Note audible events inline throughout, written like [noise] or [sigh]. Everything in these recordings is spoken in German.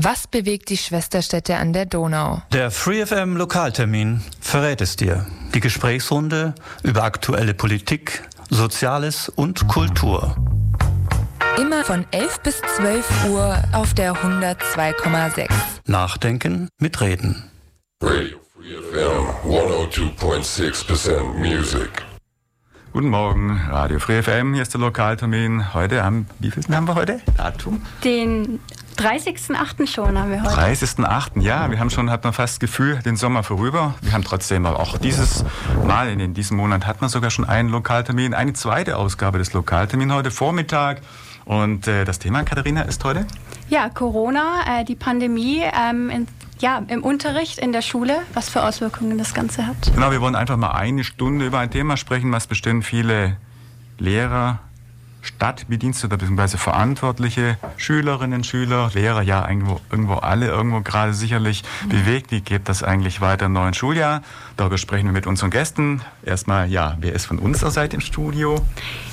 Was bewegt die Schwesterstädte an der Donau? Der FreeFM Lokaltermin verrät es dir. Die Gesprächsrunde über aktuelle Politik, Soziales und Kultur. Immer von 11 bis 12 Uhr auf der 102,6. Nachdenken mit Reden. Radio Free FM 102.6% Music. Guten Morgen, Radio Free FM, hier ist der Lokaltermin. Heute am, wie viel haben wir heute? Datum? Den 30.08. schon haben wir heute. 30.08. Ja, wir haben schon, hat man fast das Gefühl, den Sommer vorüber. Wir haben trotzdem auch dieses Mal, in diesem Monat hat man sogar schon einen Lokaltermin, eine zweite Ausgabe des Lokaltermins heute Vormittag. Und äh, das Thema, Katharina, ist heute? Ja, Corona, äh, die Pandemie ähm, in, ja, im Unterricht in der Schule, was für Auswirkungen das Ganze hat. Genau, wir wollen einfach mal eine Stunde über ein Thema sprechen, was bestimmt viele Lehrer, Stadtbedienstete bzw. verantwortliche Schülerinnen, Schüler, Lehrer, ja irgendwo, irgendwo alle, irgendwo gerade sicherlich mhm. bewegt. Wie geht das eigentlich weiter im neuen Schuljahr? Darüber sprechen wir mit unseren Gästen. Erstmal, ja, wer ist von unserer Seite im Studio?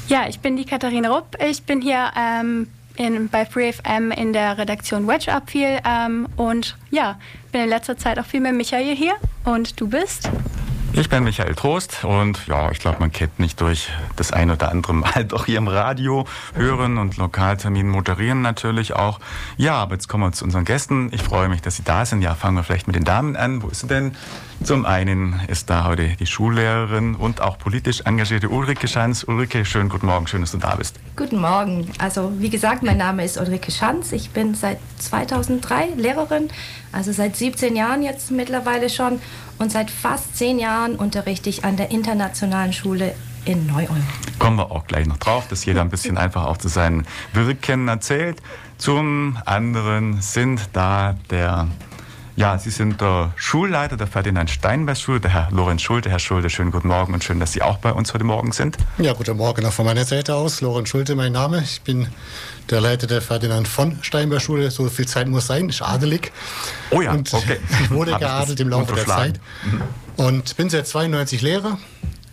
Ja, ich bin die Katharina Rupp. Ich bin hier ähm, in, bei FreeFM in der Redaktion Wedge Up viel ähm, und ja, bin in letzter Zeit auch viel mit Michael hier. Und du bist? Ich bin Michael Trost und ja, ich glaube, man kennt mich durch das ein oder andere Mal [laughs] doch hier im Radio hören und Lokaltermin moderieren natürlich auch. Ja, aber jetzt kommen wir zu unseren Gästen. Ich freue mich, dass Sie da sind. Ja, fangen wir vielleicht mit den Damen an. Wo ist sie denn? Zum einen ist da heute die Schullehrerin und auch politisch engagierte Ulrike Schanz. Ulrike, schönen guten Morgen, schön, dass du da bist. Guten Morgen. Also wie gesagt, mein Name ist Ulrike Schanz. Ich bin seit 2003 Lehrerin, also seit 17 Jahren jetzt mittlerweile schon. Und seit fast 10 Jahren unterrichte ich an der Internationalen Schule in Neu-Ulm. Kommen wir auch gleich noch drauf, dass jeder ein bisschen [laughs] einfach auch zu seinen Wirken erzählt. Zum anderen sind da der ja, Sie sind der Schulleiter der Ferdinand Steinberg Schule, der Herr Lorenz Schulte. Herr Schulte, schönen guten Morgen und schön, dass Sie auch bei uns heute Morgen sind. Ja, guten Morgen auch von meiner Seite aus. Lorenz Schulte, mein Name. Ich bin der Leiter der Ferdinand von Steinberg Schule. So viel Zeit muss sein, ist adelig. Oh ja, und okay. [laughs] wurde geadelt im Laufe der Zeit. Und bin seit 92 Lehrer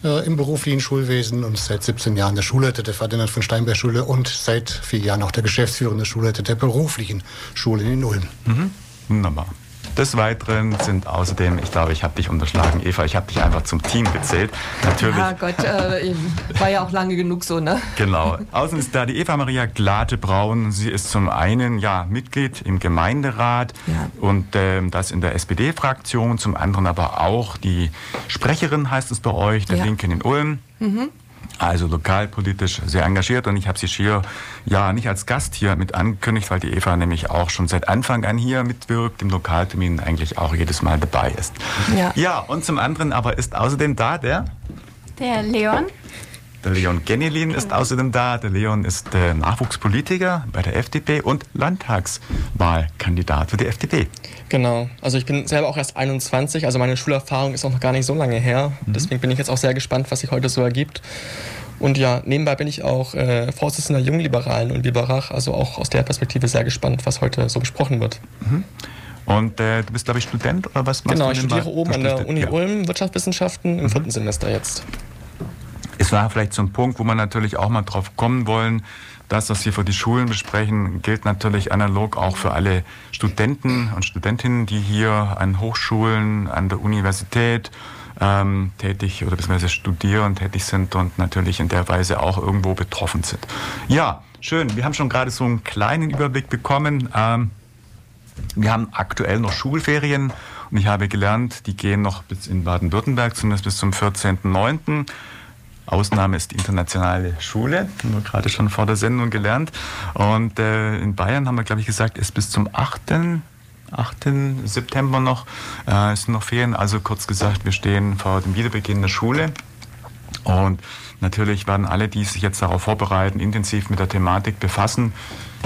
äh, im beruflichen Schulwesen und seit 17 Jahren der Schulleiter der Ferdinand von Steinberg Schule und seit vier Jahren auch der geschäftsführende Schulleiter der beruflichen Schule in Ulm. Mhm. Wunderbar. Des Weiteren sind außerdem, ich glaube, ich habe dich unterschlagen, Eva, ich habe dich einfach zum Team gezählt. Natürlich. Ja Gott, äh, war ja auch lange genug so, ne? Genau. Außen ist da die Eva Maria Glate-Braun. Sie ist zum einen ja Mitglied im Gemeinderat ja. und äh, das in der SPD-Fraktion, zum anderen aber auch die Sprecherin, heißt es bei euch, der ja. Linken in Ulm. Mhm also lokalpolitisch sehr engagiert und ich habe sie hier ja nicht als Gast hier mit angekündigt, weil die Eva nämlich auch schon seit Anfang an hier mitwirkt, im Lokaltermin eigentlich auch jedes Mal dabei ist. Ja, ja und zum anderen aber ist außerdem da der? Der Leon. Der Leon Genelin ist außerdem da. Der Leon ist äh, Nachwuchspolitiker bei der FDP und Landtagswahlkandidat für die FDP. Genau. Also ich bin selber auch erst 21, also meine Schulerfahrung ist auch noch gar nicht so lange her. Mhm. Deswegen bin ich jetzt auch sehr gespannt, was sich heute so ergibt. Und ja, nebenbei bin ich auch äh, Vorsitzender Jungliberalen und Biberach, also auch aus der Perspektive sehr gespannt, was heute so besprochen wird. Mhm. Und äh, du bist, glaube ich, Student oder was machst genau, du? Genau, ich studiere oben an der Uni ja. Ulm Wirtschaftswissenschaften im mhm. vierten Semester jetzt war vielleicht so ein Punkt, wo man natürlich auch mal drauf kommen wollen. Das, was wir für die Schulen besprechen, gilt natürlich analog auch für alle Studenten und Studentinnen, die hier an Hochschulen, an der Universität ähm, tätig oder beziehungsweise studieren, tätig sind und natürlich in der Weise auch irgendwo betroffen sind. Ja, schön. Wir haben schon gerade so einen kleinen Überblick bekommen. Ähm, wir haben aktuell noch Schulferien und ich habe gelernt, die gehen noch bis in Baden-Württemberg, zumindest bis zum 14.09. Ausnahme ist die internationale Schule, haben wir gerade schon vor der Sendung gelernt. Und äh, in Bayern haben wir, glaube ich, gesagt, ist bis zum 8. 8. September noch, äh, ist noch Ferien. Also kurz gesagt, wir stehen vor dem Wiederbeginn der Schule. Und natürlich werden alle, die sich jetzt darauf vorbereiten, intensiv mit der Thematik befassen.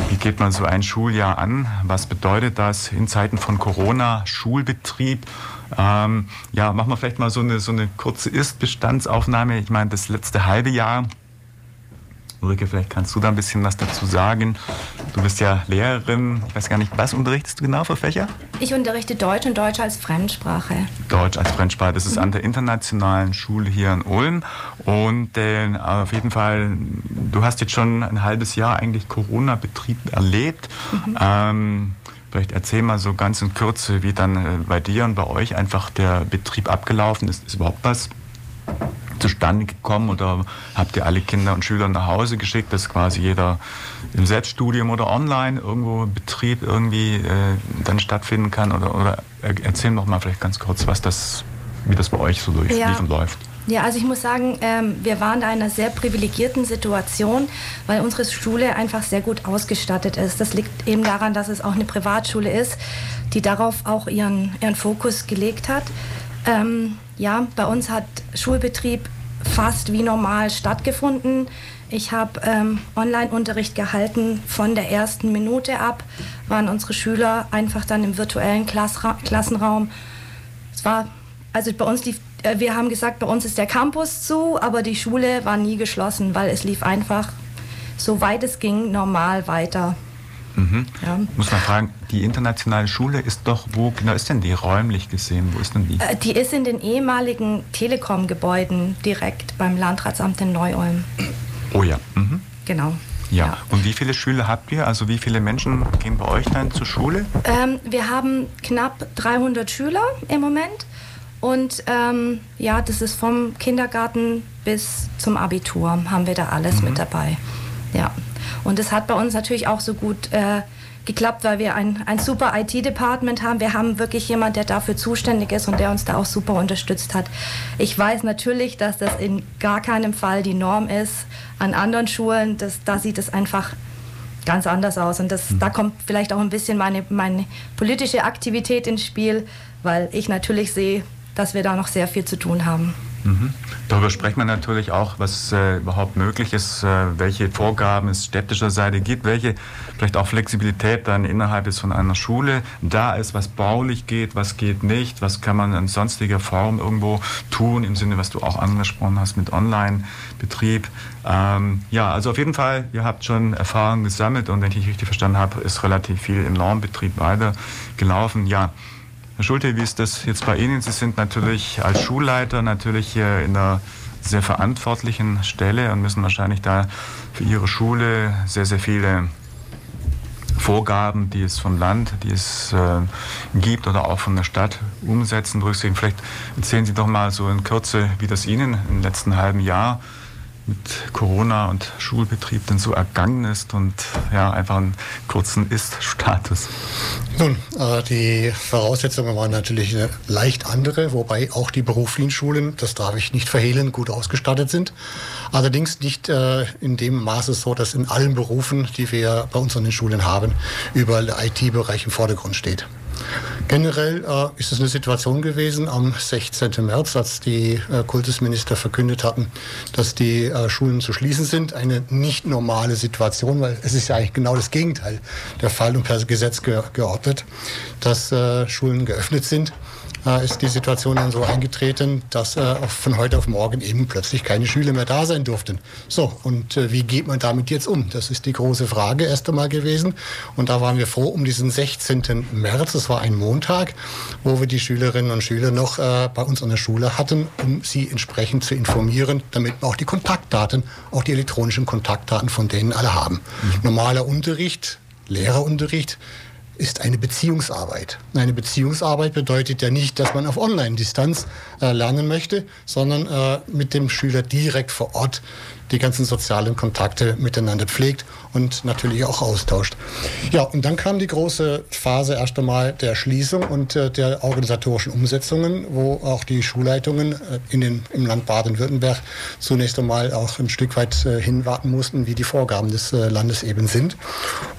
Wie geht man so ein Schuljahr an? Was bedeutet das in Zeiten von Corona, Schulbetrieb? Ähm, ja, machen wir vielleicht mal so eine, so eine kurze Ist-Bestandsaufnahme. Ich meine, das letzte halbe Jahr. Ulrike, vielleicht kannst du da ein bisschen was dazu sagen. Du bist ja Lehrerin. Ich weiß gar nicht, was unterrichtest du genau für Fächer? Ich unterrichte Deutsch und Deutsch als Fremdsprache. Deutsch als Fremdsprache. Das ist mhm. an der internationalen Schule hier in Ulm. Und äh, auf jeden Fall, du hast jetzt schon ein halbes Jahr eigentlich Corona-Betrieb erlebt. Mhm. Ähm, Vielleicht erzähl mal so ganz in Kürze, wie dann äh, bei dir und bei euch einfach der Betrieb abgelaufen ist. Ist überhaupt was zustande gekommen oder habt ihr alle Kinder und Schüler nach Hause geschickt, dass quasi jeder im Selbststudium oder online irgendwo Betrieb irgendwie äh, dann stattfinden kann? Oder, oder erzähl noch mal vielleicht ganz kurz, was das, wie das bei euch so durchlief ja. und läuft. Ja, also ich muss sagen, ähm, wir waren da in einer sehr privilegierten Situation, weil unsere Schule einfach sehr gut ausgestattet ist. Das liegt eben daran, dass es auch eine Privatschule ist, die darauf auch ihren, ihren Fokus gelegt hat. Ähm, ja, bei uns hat Schulbetrieb fast wie normal stattgefunden. Ich habe ähm, Online-Unterricht gehalten. Von der ersten Minute ab waren unsere Schüler einfach dann im virtuellen Klassra Klassenraum. Es war, also bei uns lief, wir haben gesagt, bei uns ist der Campus zu, aber die Schule war nie geschlossen, weil es lief einfach, soweit es ging, normal weiter. Mhm. Ja. Muss man fragen, die internationale Schule ist doch, wo genau ist denn die räumlich gesehen? Wo ist denn die? Äh, die ist in den ehemaligen Telekom-Gebäuden direkt beim Landratsamt in Neu-Ulm. Oh ja. Mhm. Genau. Ja. ja. Und wie viele Schüler habt ihr? Also wie viele Menschen gehen bei euch dann zur Schule? Ähm, wir haben knapp 300 Schüler im Moment. Und ähm, ja, das ist vom Kindergarten bis zum Abitur haben wir da alles mhm. mit dabei. Ja. Und es hat bei uns natürlich auch so gut äh, geklappt, weil wir ein, ein super IT-Department haben. Wir haben wirklich jemanden, der dafür zuständig ist und der uns da auch super unterstützt hat. Ich weiß natürlich, dass das in gar keinem Fall die Norm ist. An anderen Schulen, das, da sieht es einfach ganz anders aus. Und das, mhm. da kommt vielleicht auch ein bisschen meine, meine politische Aktivität ins Spiel, weil ich natürlich sehe, dass wir da noch sehr viel zu tun haben. Mhm. Darüber sprechen wir natürlich auch, was äh, überhaupt möglich ist, äh, welche Vorgaben es städtischer Seite gibt, welche vielleicht auch Flexibilität dann innerhalb ist von einer Schule da ist, was baulich geht, was geht nicht, was kann man in sonstiger Form irgendwo tun, im Sinne, was du auch angesprochen hast mit Online-Betrieb. Ähm, ja, also auf jeden Fall, ihr habt schon Erfahrungen gesammelt und wenn ich richtig verstanden habe, ist relativ viel im Normbetrieb weitergelaufen. Ja, Herr Schulte, wie ist das jetzt bei Ihnen? Sie sind natürlich als Schulleiter natürlich hier in einer sehr verantwortlichen Stelle und müssen wahrscheinlich da für Ihre Schule sehr, sehr viele Vorgaben, die es vom Land, die es äh, gibt oder auch von der Stadt umsetzen, berücksichtigen. Vielleicht erzählen Sie doch mal so in Kürze, wie das Ihnen im letzten halben Jahr mit Corona und Schulbetrieb denn so ergangen ist und ja, einfach einen kurzen Ist-Status? Nun, äh, die Voraussetzungen waren natürlich eine leicht andere, wobei auch die beruflichen Schulen, das darf ich nicht verhehlen, gut ausgestattet sind. Allerdings nicht äh, in dem Maße so, dass in allen Berufen, die wir bei uns an den Schulen haben, überall der IT-Bereich im Vordergrund steht. Generell äh, ist es eine Situation gewesen am 16. März, als die äh, Kultusminister verkündet hatten, dass die äh, Schulen zu schließen sind. Eine nicht normale Situation, weil es ist ja eigentlich genau das Gegenteil der Fall und per Gesetz ge geordnet, dass äh, Schulen geöffnet sind äh, ist die Situation dann so eingetreten, dass äh, von heute auf morgen eben plötzlich keine Schüler mehr da sein durften. So, und wie geht man damit jetzt um? Das ist die große Frage erst einmal gewesen. Und da waren wir froh um diesen 16. März, das war ein Montag, wo wir die Schülerinnen und Schüler noch äh, bei uns an der Schule hatten, um sie entsprechend zu informieren, damit wir auch die Kontaktdaten, auch die elektronischen Kontaktdaten von denen alle haben. Mhm. Normaler Unterricht, Lehrerunterricht, ist eine Beziehungsarbeit. Eine Beziehungsarbeit bedeutet ja nicht, dass man auf Online-Distanz äh, lernen möchte, sondern äh, mit dem Schüler direkt vor Ort die ganzen sozialen Kontakte miteinander pflegt und natürlich auch austauscht. Ja, und dann kam die große Phase erst einmal der Schließung und äh, der organisatorischen Umsetzungen, wo auch die Schulleitungen äh, in den, im Land Baden-Württemberg zunächst einmal auch ein Stück weit äh, hinwarten mussten, wie die Vorgaben des äh, Landes eben sind.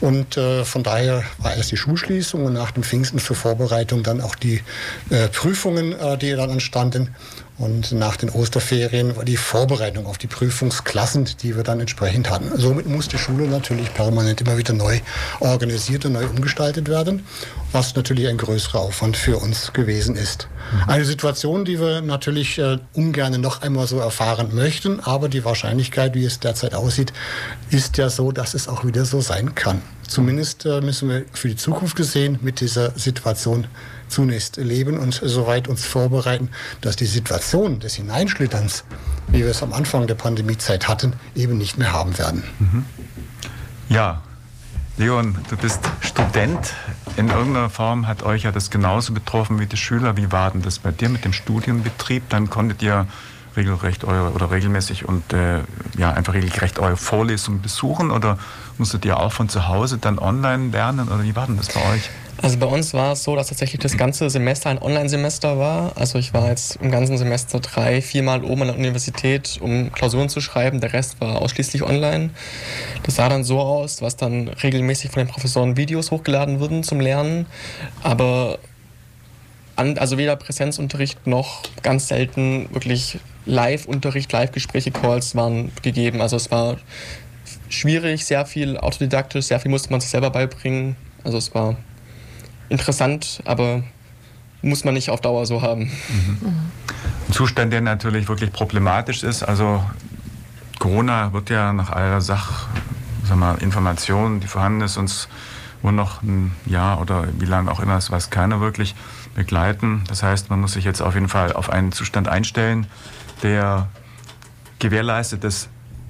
Und äh, von daher war erst die Schulschließung und nach dem Pfingsten zur Vorbereitung dann auch die äh, Prüfungen, die dann anstanden. Und nach den Osterferien war die Vorbereitung auf die Prüfungsklassen, die wir dann entsprechend hatten. Somit muss die Schule natürlich permanent immer wieder neu organisiert und neu umgestaltet werden, was natürlich ein größerer Aufwand für uns gewesen ist. Mhm. Eine Situation, die wir natürlich äh, ungern noch einmal so erfahren möchten, aber die Wahrscheinlichkeit, wie es derzeit aussieht, ist ja so, dass es auch wieder so sein kann. Zumindest äh, müssen wir für die Zukunft gesehen mit dieser Situation zunächst leben und soweit uns vorbereiten, dass die Situation des Hineinschlitterns, wie wir es am Anfang der Pandemiezeit hatten, eben nicht mehr haben werden. Mhm. Ja, Leon, du bist Student in irgendeiner Form hat euch ja das genauso betroffen wie die Schüler. Wie war denn das bei dir mit dem Studienbetrieb? Dann konntet ihr regelrecht eure, oder regelmäßig und äh, ja, einfach regelrecht eure Vorlesungen besuchen oder musstet ihr auch von zu Hause dann online lernen oder wie war denn das bei euch? Also bei uns war es so, dass tatsächlich das ganze Semester ein Online-Semester war. Also ich war jetzt im ganzen Semester drei, viermal oben an der Universität, um Klausuren zu schreiben. Der Rest war ausschließlich online. Das sah dann so aus, was dann regelmäßig von den Professoren Videos hochgeladen wurden zum Lernen. Aber an, also weder Präsenzunterricht noch ganz selten wirklich Live-Unterricht, Live-Gespräche, Calls waren gegeben. Also es war schwierig, sehr viel autodidaktisch, sehr viel musste man sich selber beibringen. Also es war interessant, aber muss man nicht auf Dauer so haben. Mhm. Ein Zustand, der natürlich wirklich problematisch ist. Also Corona wird ja nach aller Sach, sag mal, Information, die vorhanden ist, uns wohl noch ein Jahr oder wie lange auch immer, das weiß keiner wirklich, begleiten. Das heißt, man muss sich jetzt auf jeden Fall auf einen Zustand einstellen, der gewährleistet, dass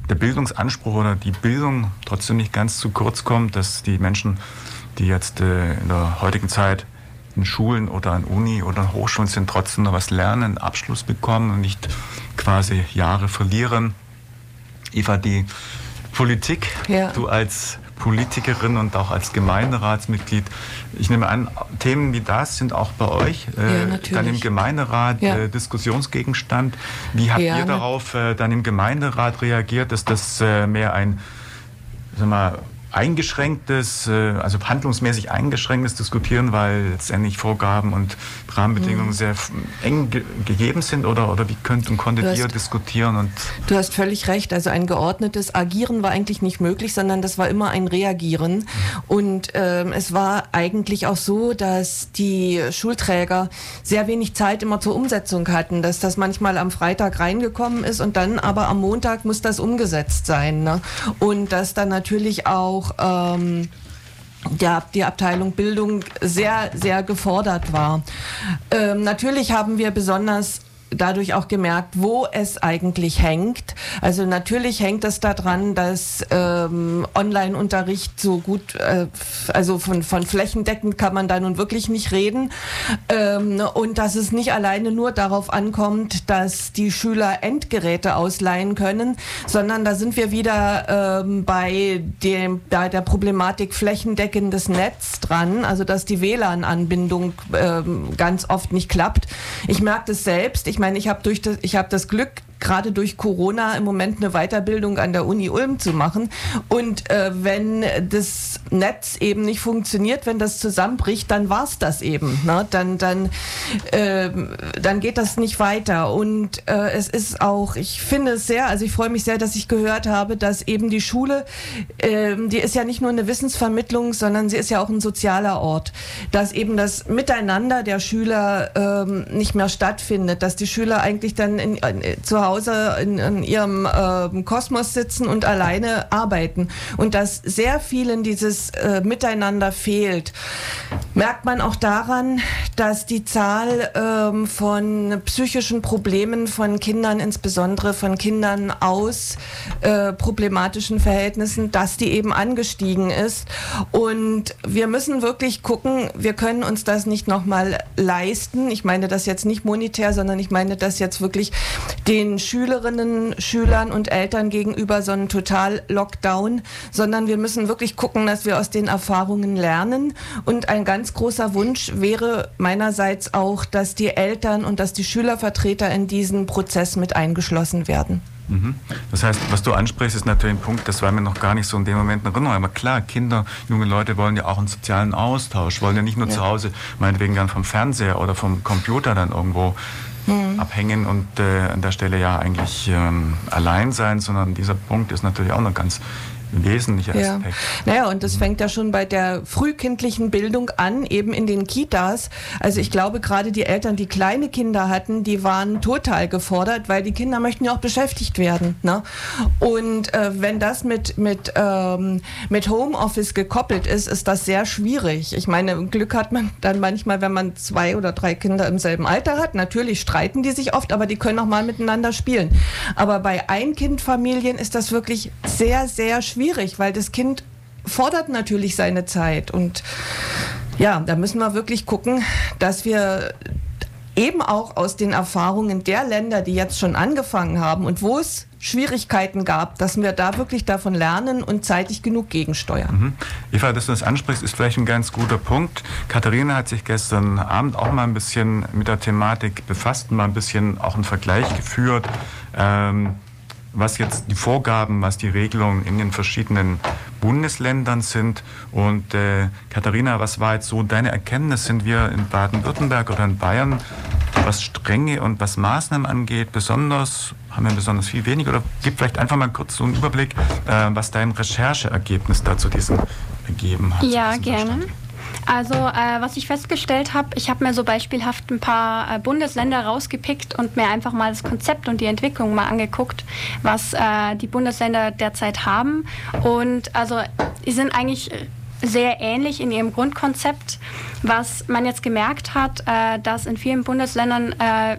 der Bildungsanspruch oder die Bildung trotzdem nicht ganz zu kurz kommt, dass die Menschen, die jetzt äh, in der heutigen Zeit in Schulen oder an Uni oder an Hochschulen sind, trotzdem noch was lernen, einen Abschluss bekommen und nicht quasi Jahre verlieren. Eva, die Politik, ja. du als Politikerin und auch als Gemeinderatsmitglied. Ich nehme an, Themen wie das sind auch bei euch äh, ja, dann im Gemeinderat ja. äh, Diskussionsgegenstand. Wie habt ihr darauf äh, dann im Gemeinderat reagiert? Ist das äh, mehr ein sag mal, eingeschränktes, äh, also handlungsmäßig eingeschränktes Diskutieren, weil letztendlich Vorgaben und Rahmenbedingungen mhm. sehr eng ge gegeben sind oder, oder wie könnt und konntet hast, ihr diskutieren? Und du hast völlig recht, also ein geordnetes Agieren war eigentlich nicht möglich, sondern das war immer ein Reagieren. Mhm. Und ähm, es war eigentlich auch so, dass die Schulträger sehr wenig Zeit immer zur Umsetzung hatten, dass das manchmal am Freitag reingekommen ist und dann aber am Montag muss das umgesetzt sein. Ne? Und dass dann natürlich auch auch ähm, der, die Abteilung Bildung sehr, sehr gefordert war. Ähm, natürlich haben wir besonders dadurch auch gemerkt, wo es eigentlich hängt. Also natürlich hängt es daran, dass ähm, Online-Unterricht so gut, äh, also von, von flächendeckend kann man da nun wirklich nicht reden. Ähm, und dass es nicht alleine nur darauf ankommt, dass die Schüler Endgeräte ausleihen können, sondern da sind wir wieder ähm, bei, dem, bei der Problematik flächendeckendes Netz dran, also dass die WLAN-Anbindung ähm, ganz oft nicht klappt. Ich merke das selbst. Ich ich meine, ich habe durch das, ich habe das Glück, gerade durch Corona im Moment eine Weiterbildung an der Uni Ulm zu machen. Und äh, wenn das Netz eben nicht funktioniert, wenn das zusammenbricht, dann war es das eben. Ne? Dann, dann, äh, dann geht das nicht weiter. Und äh, es ist auch, ich finde es sehr, also ich freue mich sehr, dass ich gehört habe, dass eben die Schule, äh, die ist ja nicht nur eine Wissensvermittlung, sondern sie ist ja auch ein sozialer Ort. Dass eben das Miteinander der Schüler äh, nicht mehr stattfindet, dass die Schüler eigentlich dann in, in, zu Hause Hause in, in ihrem äh, Kosmos sitzen und alleine arbeiten. Und dass sehr vielen dieses äh, Miteinander fehlt, merkt man auch daran, dass die Zahl ähm, von psychischen Problemen von Kindern, insbesondere von Kindern aus äh, problematischen Verhältnissen, dass die eben angestiegen ist. Und wir müssen wirklich gucken, wir können uns das nicht nochmal leisten. Ich meine das jetzt nicht monetär, sondern ich meine das jetzt wirklich den Schülerinnen, Schülern und Eltern gegenüber so einen Total-Lockdown, sondern wir müssen wirklich gucken, dass wir aus den Erfahrungen lernen. Und ein ganz großer Wunsch wäre meinerseits auch, dass die Eltern und dass die Schülervertreter in diesen Prozess mit eingeschlossen werden. Mhm. Das heißt, was du ansprichst, ist natürlich ein Punkt, das war mir noch gar nicht so in dem Moment in Erinnerung. Aber klar, Kinder, junge Leute wollen ja auch einen sozialen Austausch, wollen ja nicht nur ja. zu Hause, meinetwegen dann vom Fernseher oder vom Computer dann irgendwo mhm. abhängen und äh, an der Stelle ja eigentlich ähm, allein sein, sondern dieser Punkt ist natürlich auch noch ganz wesentlicher ja. Aspekt. Naja, und das mhm. fängt ja schon bei der frühkindlichen Bildung an, eben in den Kitas. Also ich glaube, gerade die Eltern, die kleine Kinder hatten, die waren total gefordert, weil die Kinder möchten ja auch beschäftigt werden. Ne? Und äh, wenn das mit, mit, ähm, mit Homeoffice gekoppelt ist, ist das sehr schwierig. Ich meine, Glück hat man dann manchmal, wenn man zwei oder drei Kinder im selben Alter hat. Natürlich streiten die sich oft, aber die können auch mal miteinander spielen. Aber bei Ein-Kind-Familien ist das wirklich sehr, sehr schwierig schwierig, weil das Kind fordert natürlich seine Zeit und Ja, da müssen wir wirklich gucken, dass wir eben auch aus den Erfahrungen der Länder, die jetzt schon angefangen haben und wo es Schwierigkeiten gab, dass wir da wirklich davon lernen und zeitig genug gegensteuern. Mhm. Eva, dass du das ansprichst, ist vielleicht ein ganz guter Punkt. Katharina hat sich gestern Abend auch mal ein bisschen mit der Thematik befasst, mal ein bisschen auch einen Vergleich geführt. Ähm, was jetzt die Vorgaben, was die Regelungen in den verschiedenen Bundesländern sind. Und äh, Katharina, was war jetzt so deine Erkenntnis? Sind wir in Baden-Württemberg oder in Bayern, was Strenge und was Maßnahmen angeht, besonders, haben wir besonders viel weniger? Oder gib vielleicht einfach mal kurz so einen Überblick, äh, was dein Rechercheergebnis dazu diesen ergeben hat. Ja, gerne. Verstand. Also äh, was ich festgestellt habe, ich habe mir so beispielhaft ein paar äh, Bundesländer rausgepickt und mir einfach mal das Konzept und die Entwicklung mal angeguckt, was äh, die Bundesländer derzeit haben. Und also die sind eigentlich sehr ähnlich in ihrem Grundkonzept. Was man jetzt gemerkt hat, äh, dass in vielen Bundesländern äh,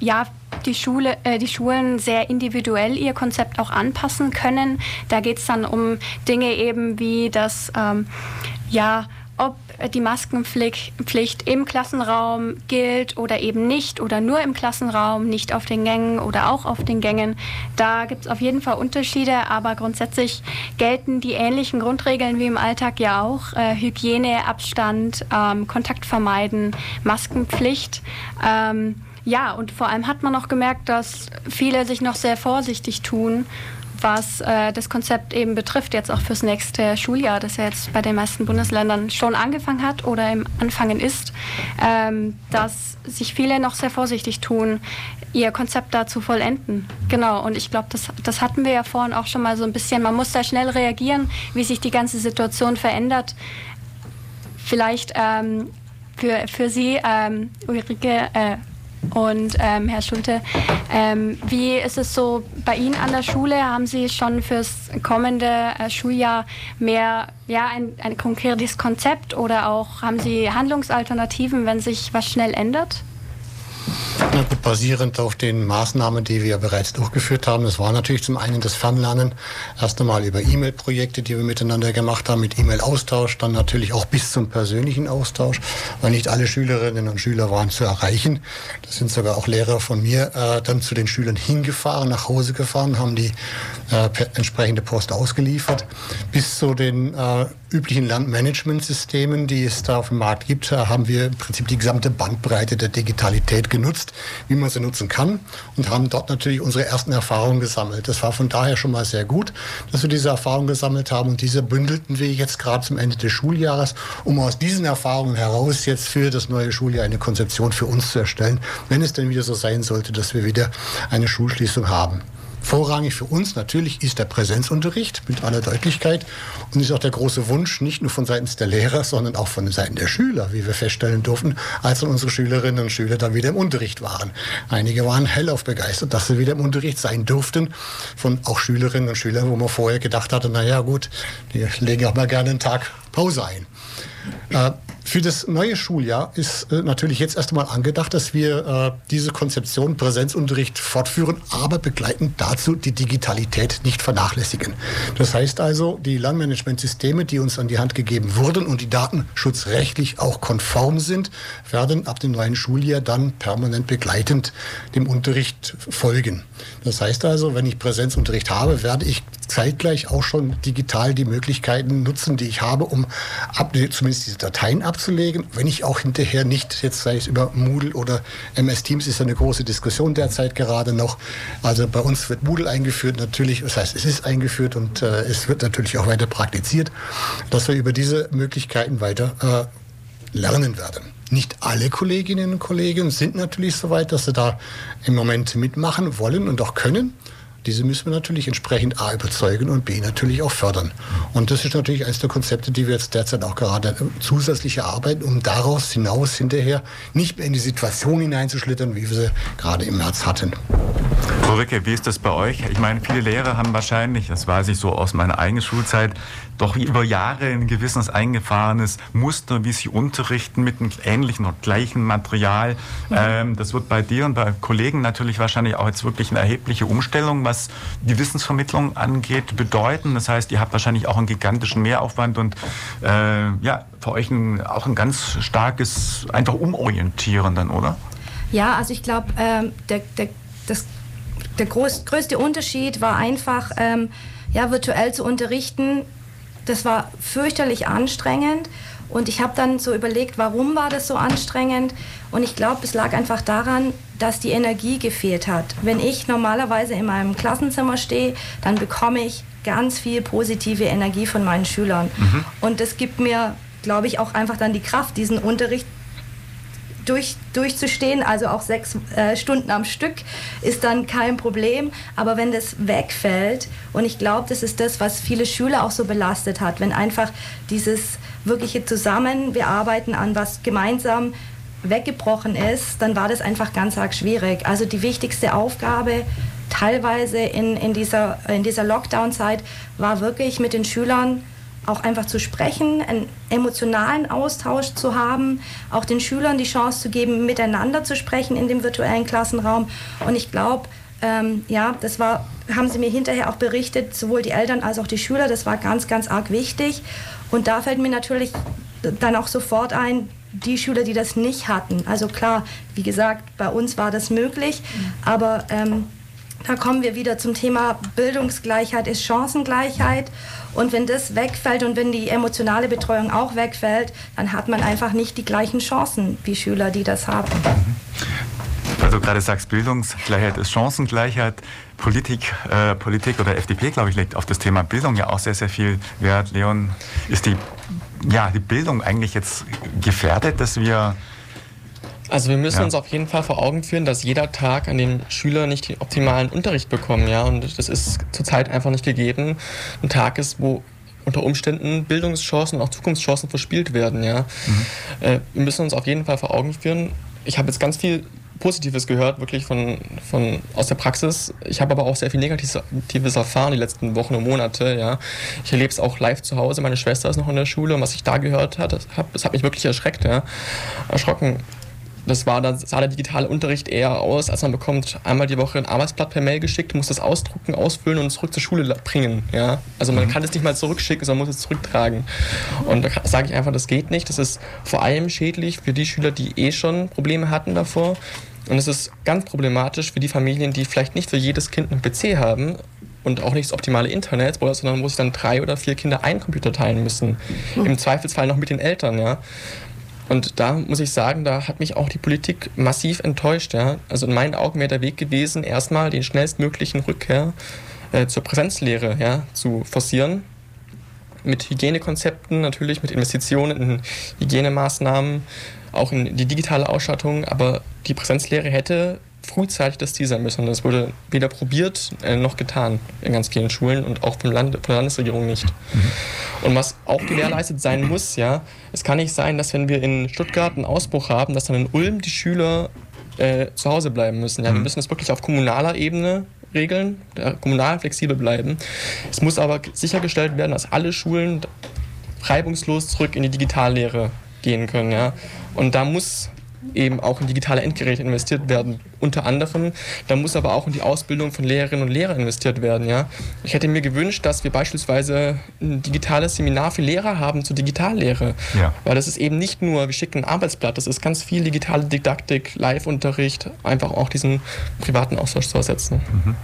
ja, die, Schule, äh, die Schulen sehr individuell ihr Konzept auch anpassen können. Da geht es dann um Dinge eben wie das, ähm, ja, die Maskenpflicht im Klassenraum gilt oder eben nicht oder nur im Klassenraum, nicht auf den Gängen oder auch auf den Gängen. Da gibt es auf jeden Fall Unterschiede, aber grundsätzlich gelten die ähnlichen Grundregeln wie im Alltag ja auch. Äh, Hygiene, Abstand, ähm, Kontakt vermeiden, Maskenpflicht. Ähm, ja, und vor allem hat man auch gemerkt, dass viele sich noch sehr vorsichtig tun was äh, das Konzept eben betrifft, jetzt auch fürs nächste Schuljahr, das ja jetzt bei den meisten Bundesländern schon angefangen hat oder im Anfangen ist, ähm, dass sich viele noch sehr vorsichtig tun, ihr Konzept da zu vollenden. Genau, und ich glaube, das, das hatten wir ja vorhin auch schon mal so ein bisschen. Man muss da schnell reagieren, wie sich die ganze Situation verändert. Vielleicht ähm, für, für Sie, ähm, Ulrike, äh, und ähm, Herr Schulte, ähm, wie ist es so bei Ihnen an der Schule? Haben Sie schon fürs kommende äh, Schuljahr mehr ja, ein, ein konkretes Konzept oder auch haben Sie Handlungsalternativen, wenn sich was schnell ändert? Basierend auf den Maßnahmen, die wir bereits durchgeführt haben. Das war natürlich zum einen das Fernlernen. Erst einmal über E-Mail-Projekte, die wir miteinander gemacht haben, mit E-Mail-Austausch, dann natürlich auch bis zum persönlichen Austausch, weil nicht alle Schülerinnen und Schüler waren zu erreichen. Da sind sogar auch Lehrer von mir äh, dann zu den Schülern hingefahren, nach Hause gefahren, haben die äh, entsprechende Post ausgeliefert, bis zu den äh, üblichen Lernmanagementsystemen, die es da auf dem Markt gibt, haben wir im Prinzip die gesamte Bandbreite der Digitalität genutzt, wie man sie nutzen kann und haben dort natürlich unsere ersten Erfahrungen gesammelt. Das war von daher schon mal sehr gut, dass wir diese Erfahrungen gesammelt haben und diese bündelten wir jetzt gerade zum Ende des Schuljahres, um aus diesen Erfahrungen heraus jetzt für das neue Schuljahr eine Konzeption für uns zu erstellen, wenn es denn wieder so sein sollte, dass wir wieder eine Schulschließung haben. Vorrangig für uns natürlich ist der Präsenzunterricht mit aller Deutlichkeit und ist auch der große Wunsch, nicht nur von Seiten der Lehrer, sondern auch von Seiten der Schüler, wie wir feststellen durften, als dann unsere Schülerinnen und Schüler dann wieder im Unterricht waren. Einige waren hellauf begeistert, dass sie wieder im Unterricht sein durften, von auch Schülerinnen und Schülern, wo man vorher gedacht hatte, naja gut, die legen auch mal gerne einen Tag Pause ein. Äh, für das neue Schuljahr ist äh, natürlich jetzt erst einmal angedacht, dass wir äh, diese Konzeption Präsenzunterricht fortführen, aber begleitend dazu die Digitalität nicht vernachlässigen. Das heißt also, die Lernmanagementsysteme, die uns an die Hand gegeben wurden und die datenschutzrechtlich auch konform sind, werden ab dem neuen Schuljahr dann permanent begleitend dem Unterricht folgen. Das heißt also, wenn ich Präsenzunterricht habe, werde ich zeitgleich auch schon digital die Möglichkeiten nutzen, die ich habe, um ab, zumindest diese Dateien abzulegen. Wenn ich auch hinterher nicht, jetzt sei es über Moodle oder MS Teams, ist eine große Diskussion derzeit gerade noch. Also bei uns wird Moodle eingeführt, natürlich, das heißt, es ist eingeführt und äh, es wird natürlich auch weiter praktiziert, dass wir über diese Möglichkeiten weiter äh, lernen werden. Nicht alle Kolleginnen und Kollegen sind natürlich so weit, dass sie da im Moment mitmachen wollen und auch können. Diese müssen wir natürlich entsprechend A überzeugen und B natürlich auch fördern. Und das ist natürlich eines der Konzepte, die wir jetzt derzeit auch gerade zusätzlich erarbeiten, um daraus hinaus hinterher nicht mehr in die Situation hineinzuschlittern, wie wir sie gerade im März hatten. Ulrike, wie ist das bei euch? Ich meine, viele Lehrer haben wahrscheinlich, das weiß ich so aus meiner eigenen Schulzeit, doch über Jahre ein gewisses eingefahrenes Muster, wie sie unterrichten mit einem ähnlichen oder gleichen Material. Mhm. Ähm, das wird bei dir und bei Kollegen natürlich wahrscheinlich auch jetzt wirklich eine erhebliche Umstellung. Was die Wissensvermittlung angeht, bedeuten. Das heißt, ihr habt wahrscheinlich auch einen gigantischen Mehraufwand und äh, ja, für euch ein, auch ein ganz starkes, einfach Umorientieren dann, oder? Ja, also ich glaube, ähm, der, der, der groß, größte Unterschied war einfach, ähm, ja, virtuell zu unterrichten. Das war fürchterlich anstrengend. Und ich habe dann so überlegt, warum war das so anstrengend? Und ich glaube, es lag einfach daran, dass die Energie gefehlt hat. Wenn ich normalerweise in meinem Klassenzimmer stehe, dann bekomme ich ganz viel positive Energie von meinen Schülern. Mhm. Und das gibt mir, glaube ich, auch einfach dann die Kraft, diesen Unterricht durch, durchzustehen, also auch sechs äh, Stunden am Stück, ist dann kein Problem. Aber wenn das wegfällt, und ich glaube, das ist das, was viele Schüler auch so belastet hat, wenn einfach dieses wirkliche Zusammen, wir arbeiten an was gemeinsam weggebrochen ist, dann war das einfach ganz arg schwierig. Also die wichtigste Aufgabe teilweise in, in dieser, in dieser Lockdown-Zeit war wirklich mit den Schülern auch einfach zu sprechen, einen emotionalen Austausch zu haben, auch den Schülern die Chance zu geben, miteinander zu sprechen in dem virtuellen Klassenraum. Und ich glaube, ähm, ja, das war, haben sie mir hinterher auch berichtet, sowohl die Eltern als auch die Schüler, das war ganz, ganz arg wichtig. Und da fällt mir natürlich dann auch sofort ein, die Schüler, die das nicht hatten. Also klar, wie gesagt, bei uns war das möglich, aber ähm, da kommen wir wieder zum Thema Bildungsgleichheit ist Chancengleichheit. Und wenn das wegfällt und wenn die emotionale Betreuung auch wegfällt, dann hat man einfach nicht die gleichen Chancen wie Schüler, die das haben. Weil du gerade sagst, Bildungsgleichheit ist Chancengleichheit. Politik, äh, Politik oder FDP, glaube ich, legt auf das Thema Bildung ja auch sehr, sehr viel Wert. Leon, ist die, ja, die Bildung eigentlich jetzt gefährdet, dass wir also wir müssen ja. uns auf jeden Fall vor Augen führen, dass jeder Tag an den Schüler nicht den optimalen Unterricht bekommen, ja, und das ist zurzeit einfach nicht gegeben. Ein Tag ist, wo unter Umständen Bildungschancen und auch Zukunftschancen verspielt werden, ja. Mhm. Äh, wir müssen uns auf jeden Fall vor Augen führen. Ich habe jetzt ganz viel Positives gehört, wirklich von, von aus der Praxis. Ich habe aber auch sehr viel Negatives erfahren die letzten Wochen und Monate. Ja. Ich erlebe es auch live zu Hause. Meine Schwester ist noch in der Schule und was ich da gehört habe, das, das hat mich wirklich erschreckt, ja. erschrocken das war, da sah der digitale Unterricht eher aus, als man bekommt einmal die Woche ein Arbeitsblatt per Mail geschickt, muss das ausdrucken, ausfüllen und zurück zur Schule bringen. Ja? Also man mhm. kann es nicht mal zurückschicken, sondern muss es zurücktragen. Und da sage ich einfach, das geht nicht. Das ist vor allem schädlich für die Schüler, die eh schon Probleme hatten davor. Und es ist ganz problematisch für die Familien, die vielleicht nicht für jedes Kind einen PC haben und auch nicht das optimale Internet, sondern wo sich dann drei oder vier Kinder einen Computer teilen müssen. Mhm. Im Zweifelsfall noch mit den Eltern, ja. Und da muss ich sagen, da hat mich auch die Politik massiv enttäuscht. Ja? Also in meinen Augen wäre der Weg gewesen, erstmal den schnellstmöglichen Rückkehr äh, zur Präsenzlehre ja, zu forcieren. Mit Hygienekonzepten, natürlich mit Investitionen in Hygienemaßnahmen, auch in die digitale Ausstattung. Aber die Präsenzlehre hätte frühzeitig das Ziel sein müssen. Das wurde weder probiert äh, noch getan in ganz vielen Schulen und auch vom Land, von der Landesregierung nicht. Mhm. Und was auch gewährleistet sein muss, ja, es kann nicht sein, dass wenn wir in Stuttgart einen Ausbruch haben, dass dann in Ulm die Schüler äh, zu Hause bleiben müssen. Ja, mhm. Wir müssen das wirklich auf kommunaler Ebene regeln, kommunal flexibel bleiben. Es muss aber sichergestellt werden, dass alle Schulen reibungslos zurück in die Digitallehre gehen können. Ja. Und da muss eben auch in digitale Endgeräte investiert werden, unter anderem. Da muss aber auch in die Ausbildung von Lehrerinnen und Lehrern investiert werden. Ja? Ich hätte mir gewünscht, dass wir beispielsweise ein digitales Seminar für Lehrer haben zur Digitallehre. Ja. Weil das ist eben nicht nur, wir schicken ein Arbeitsblatt, das ist ganz viel digitale Didaktik, Live-Unterricht, einfach auch diesen privaten Austausch zu ersetzen. Mhm.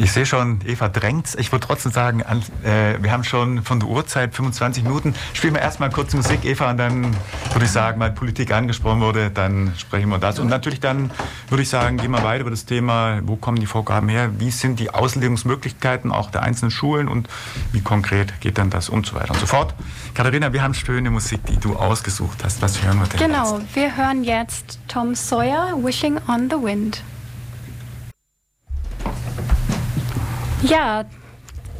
Ich sehe schon, Eva drängt. Ich würde trotzdem sagen, an, äh, wir haben schon von der Uhrzeit 25 Minuten. Spielen wir erstmal kurz Musik, Eva, und dann würde ich sagen, weil Politik angesprochen wurde, dann sprechen wir das. Und natürlich dann würde ich sagen, gehen wir weiter über das Thema, wo kommen die Vorgaben her, wie sind die Auslegungsmöglichkeiten auch der einzelnen Schulen und wie konkret geht dann das und so weiter und so fort. Katharina, wir haben schöne Musik, die du ausgesucht hast. Was hören wir denn Genau, jetzt? wir hören jetzt Tom Sawyer, Wishing on the Wind. Ja,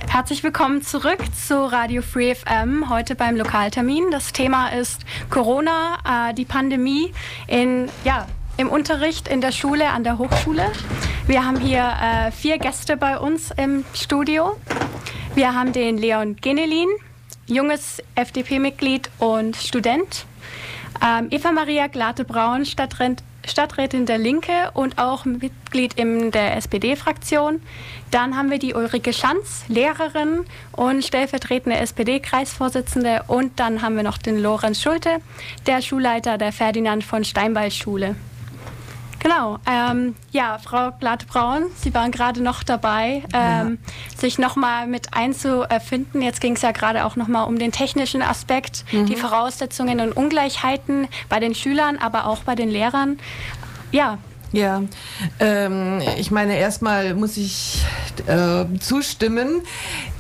herzlich willkommen zurück zu Radio Free FM, heute beim Lokaltermin. Das Thema ist Corona, äh, die Pandemie in, ja, im Unterricht in der Schule, an der Hochschule. Wir haben hier äh, vier Gäste bei uns im Studio. Wir haben den Leon Genelin, junges FDP-Mitglied und Student. Ähm, Eva Maria Glate-Braun, Stadtrent Stadträtin der Linke und auch Mitglied in der SPD-Fraktion. Dann haben wir die Ulrike Schanz, Lehrerin und stellvertretende SPD-Kreisvorsitzende. Und dann haben wir noch den Lorenz Schulte, der Schulleiter der Ferdinand von Steinbeil Schule. Genau, ähm, ja, Frau Glattbraun, Sie waren gerade noch dabei, ähm, ja. sich nochmal mit einzufinden. Jetzt ging es ja gerade auch nochmal um den technischen Aspekt, mhm. die Voraussetzungen und Ungleichheiten bei den Schülern, aber auch bei den Lehrern. Ja, ja, ähm, ich meine, erstmal muss ich äh, zustimmen,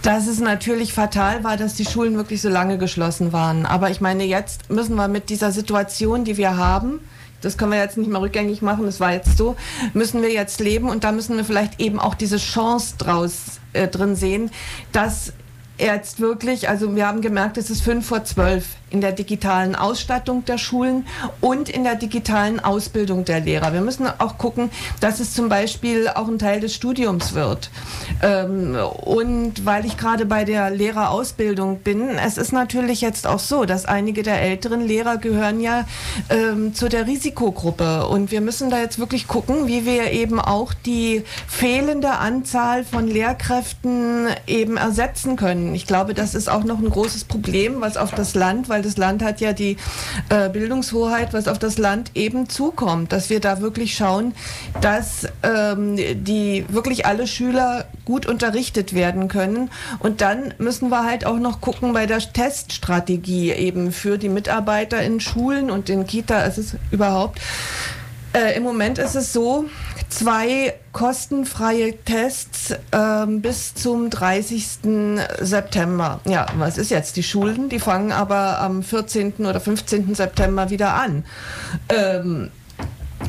dass es natürlich fatal war, dass die Schulen wirklich so lange geschlossen waren. Aber ich meine, jetzt müssen wir mit dieser Situation, die wir haben, das können wir jetzt nicht mehr rückgängig machen, das war jetzt so, müssen wir jetzt leben und da müssen wir vielleicht eben auch diese Chance draus äh, drin sehen, dass jetzt wirklich, also wir haben gemerkt, es ist fünf vor zwölf in der digitalen Ausstattung der Schulen und in der digitalen Ausbildung der Lehrer. Wir müssen auch gucken, dass es zum Beispiel auch ein Teil des Studiums wird. Ähm, und weil ich gerade bei der Lehrerausbildung bin, es ist natürlich jetzt auch so, dass einige der älteren Lehrer gehören ja ähm, zu der Risikogruppe. Und wir müssen da jetzt wirklich gucken, wie wir eben auch die fehlende Anzahl von Lehrkräften eben ersetzen können. Ich glaube, das ist auch noch ein großes Problem, was auf das Land, weil weil das Land hat ja die äh, Bildungshoheit, was auf das Land eben zukommt, dass wir da wirklich schauen, dass ähm, die wirklich alle Schüler gut unterrichtet werden können. Und dann müssen wir halt auch noch gucken bei der Teststrategie eben für die Mitarbeiter in Schulen und in Kita, es ist überhaupt. Äh, Im Moment ist es so, zwei kostenfreie Tests ähm, bis zum 30. September. Ja, was ist jetzt? Die Schulen, die fangen aber am 14. oder 15. September wieder an. Ähm,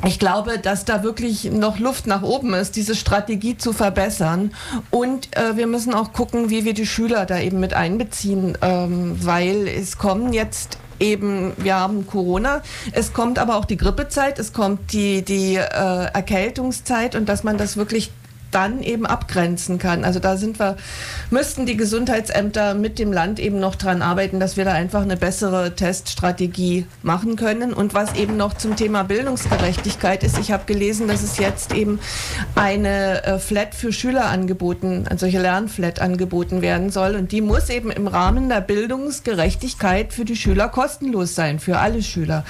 ich glaube, dass da wirklich noch Luft nach oben ist, diese Strategie zu verbessern. Und äh, wir müssen auch gucken, wie wir die Schüler da eben mit einbeziehen, ähm, weil es kommen jetzt eben, wir haben Corona, es kommt aber auch die Grippezeit, es kommt die, die äh, Erkältungszeit und dass man das wirklich dann eben abgrenzen kann. Also da sind wir, müssten die Gesundheitsämter mit dem Land eben noch dran arbeiten, dass wir da einfach eine bessere Teststrategie machen können. Und was eben noch zum Thema Bildungsgerechtigkeit ist, ich habe gelesen, dass es jetzt eben eine äh, Flat für Schüler angeboten, eine solche Lernflat angeboten werden soll. Und die muss eben im Rahmen der Bildungsgerechtigkeit für die Schüler kostenlos sein, für alle Schüler.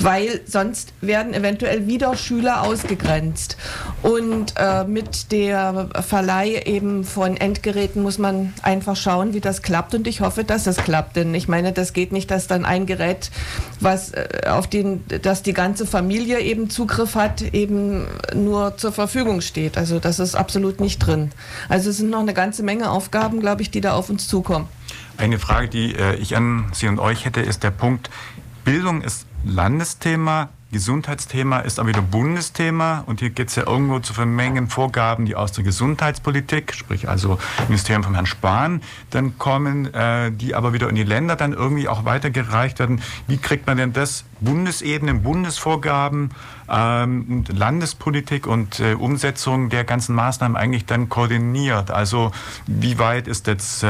Weil sonst werden eventuell wieder Schüler ausgegrenzt. Und äh, mit dem der Verleih eben von Endgeräten muss man einfach schauen, wie das klappt und ich hoffe, dass es klappt, denn ich meine, das geht nicht, dass dann ein Gerät, was äh, auf den, dass die ganze Familie eben Zugriff hat, eben nur zur Verfügung steht. Also das ist absolut nicht drin. Also es sind noch eine ganze Menge Aufgaben, glaube ich, die da auf uns zukommen. Eine Frage, die äh, ich an Sie und euch hätte, ist der Punkt, Bildung ist Landesthema, Gesundheitsthema ist aber wieder Bundesthema und hier geht es ja irgendwo zu vermengen Vorgaben, die aus der Gesundheitspolitik, sprich also Ministerium von Herrn Spahn, dann kommen, äh, die aber wieder in die Länder dann irgendwie auch weitergereicht werden. Wie kriegt man denn das Bundesebene, Bundesvorgaben ähm, und Landespolitik und äh, Umsetzung der ganzen Maßnahmen eigentlich dann koordiniert? Also wie weit ist jetzt äh,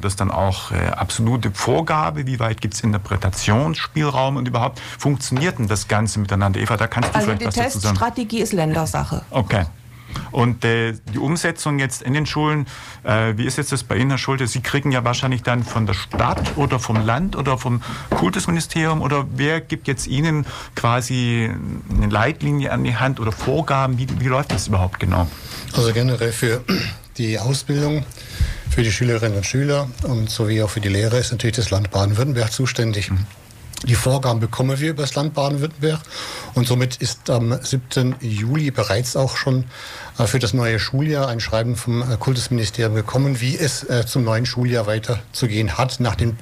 das dann auch äh, absolute Vorgabe? Wie weit gibt es Interpretationsspielraum und überhaupt funktioniert denn das Ganze miteinander? Eva, da kannst du also vielleicht was dazu sagen. Die Teststrategie ist Ländersache. Okay. Und äh, die Umsetzung jetzt in den Schulen, äh, wie ist jetzt das bei Ihnen, Herr Schulte? Sie kriegen ja wahrscheinlich dann von der Stadt oder vom Land oder vom Kultusministerium oder wer gibt jetzt Ihnen quasi eine Leitlinie an die Hand oder Vorgaben? Wie, wie läuft das überhaupt genau? Also generell für die Ausbildung für die Schülerinnen und Schüler und sowie auch für die Lehrer ist natürlich das Land Baden-Württemberg zuständig. Mhm. Die Vorgaben bekommen wir über das Land Baden-Württemberg und somit ist am 7. Juli bereits auch schon äh, für das neue Schuljahr ein Schreiben vom äh, Kultusministerium gekommen, wie es äh, zum neuen Schuljahr weiterzugehen hat nach den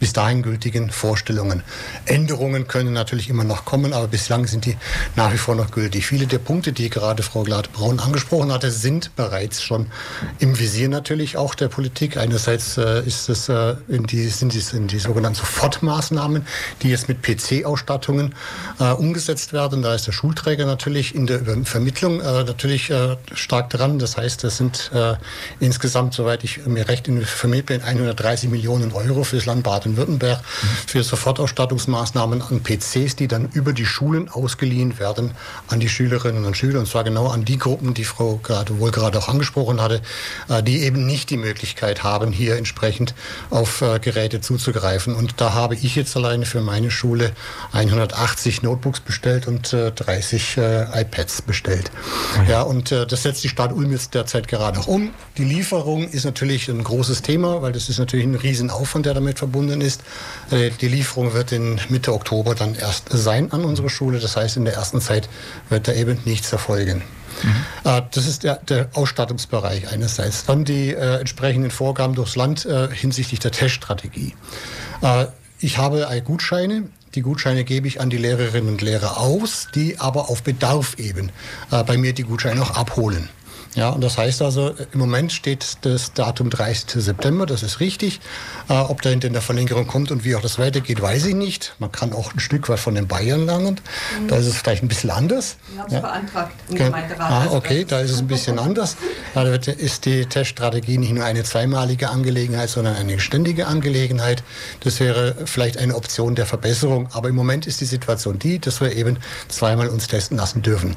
bis dahin gültigen Vorstellungen. Änderungen können natürlich immer noch kommen, aber bislang sind die nach wie vor noch gültig. Viele der Punkte, die gerade Frau Glad-Braun angesprochen hatte, sind bereits schon im Visier natürlich auch der Politik. Einerseits äh, ist es, äh, in die, sind es in die sogenannten Sofortmaßnahmen, die jetzt mit PC-Ausstattungen äh, umgesetzt werden. Da ist der Schulträger natürlich in der Vermittlung äh, natürlich äh, stark dran. Das heißt, das sind äh, insgesamt, soweit ich mir recht in vermittle, 130 Millionen Euro für das Land Baden Baden-Württemberg für Sofortausstattungsmaßnahmen an PCs, die dann über die Schulen ausgeliehen werden an die Schülerinnen und Schüler. Und zwar genau an die Gruppen, die Frau gerade, wohl gerade auch angesprochen hatte, äh, die eben nicht die Möglichkeit haben, hier entsprechend auf äh, Geräte zuzugreifen. Und da habe ich jetzt alleine für meine Schule 180 Notebooks bestellt und 30 iPads bestellt. Ja, und das setzt die Stadt Ulm jetzt derzeit gerade auch um. Die Lieferung ist natürlich ein großes Thema, weil das ist natürlich ein Riesenaufwand, der damit verbunden ist. Äh, die Lieferung wird in Mitte Oktober dann erst sein an unsere Schule. Das heißt, in der ersten Zeit wird da eben nichts erfolgen. Mhm. Äh, das ist der, der, Ausstattungsbereich einerseits. Dann die äh, entsprechenden Vorgaben durchs Land äh, hinsichtlich der Teststrategie. Äh, ich habe Gutscheine, die Gutscheine gebe ich an die Lehrerinnen und Lehrer aus, die aber auf Bedarf eben äh, bei mir die Gutscheine auch abholen. Ja, und das heißt also, im Moment steht das Datum 30. September, das ist richtig. Äh, ob dahinter in der Verlängerung kommt und wie auch das weitergeht, weiß ich nicht. Man kann auch ein Stück weit von den Bayern lernen. Mhm. Da ist es vielleicht ein bisschen anders. Wir haben es ja. beantragt im Gemeinderat. Ah, okay, da ist es ein bisschen anders. Da ist die Teststrategie nicht nur eine zweimalige Angelegenheit, sondern eine ständige Angelegenheit. Das wäre vielleicht eine Option der Verbesserung. Aber im Moment ist die Situation die, dass wir eben zweimal uns testen lassen dürfen.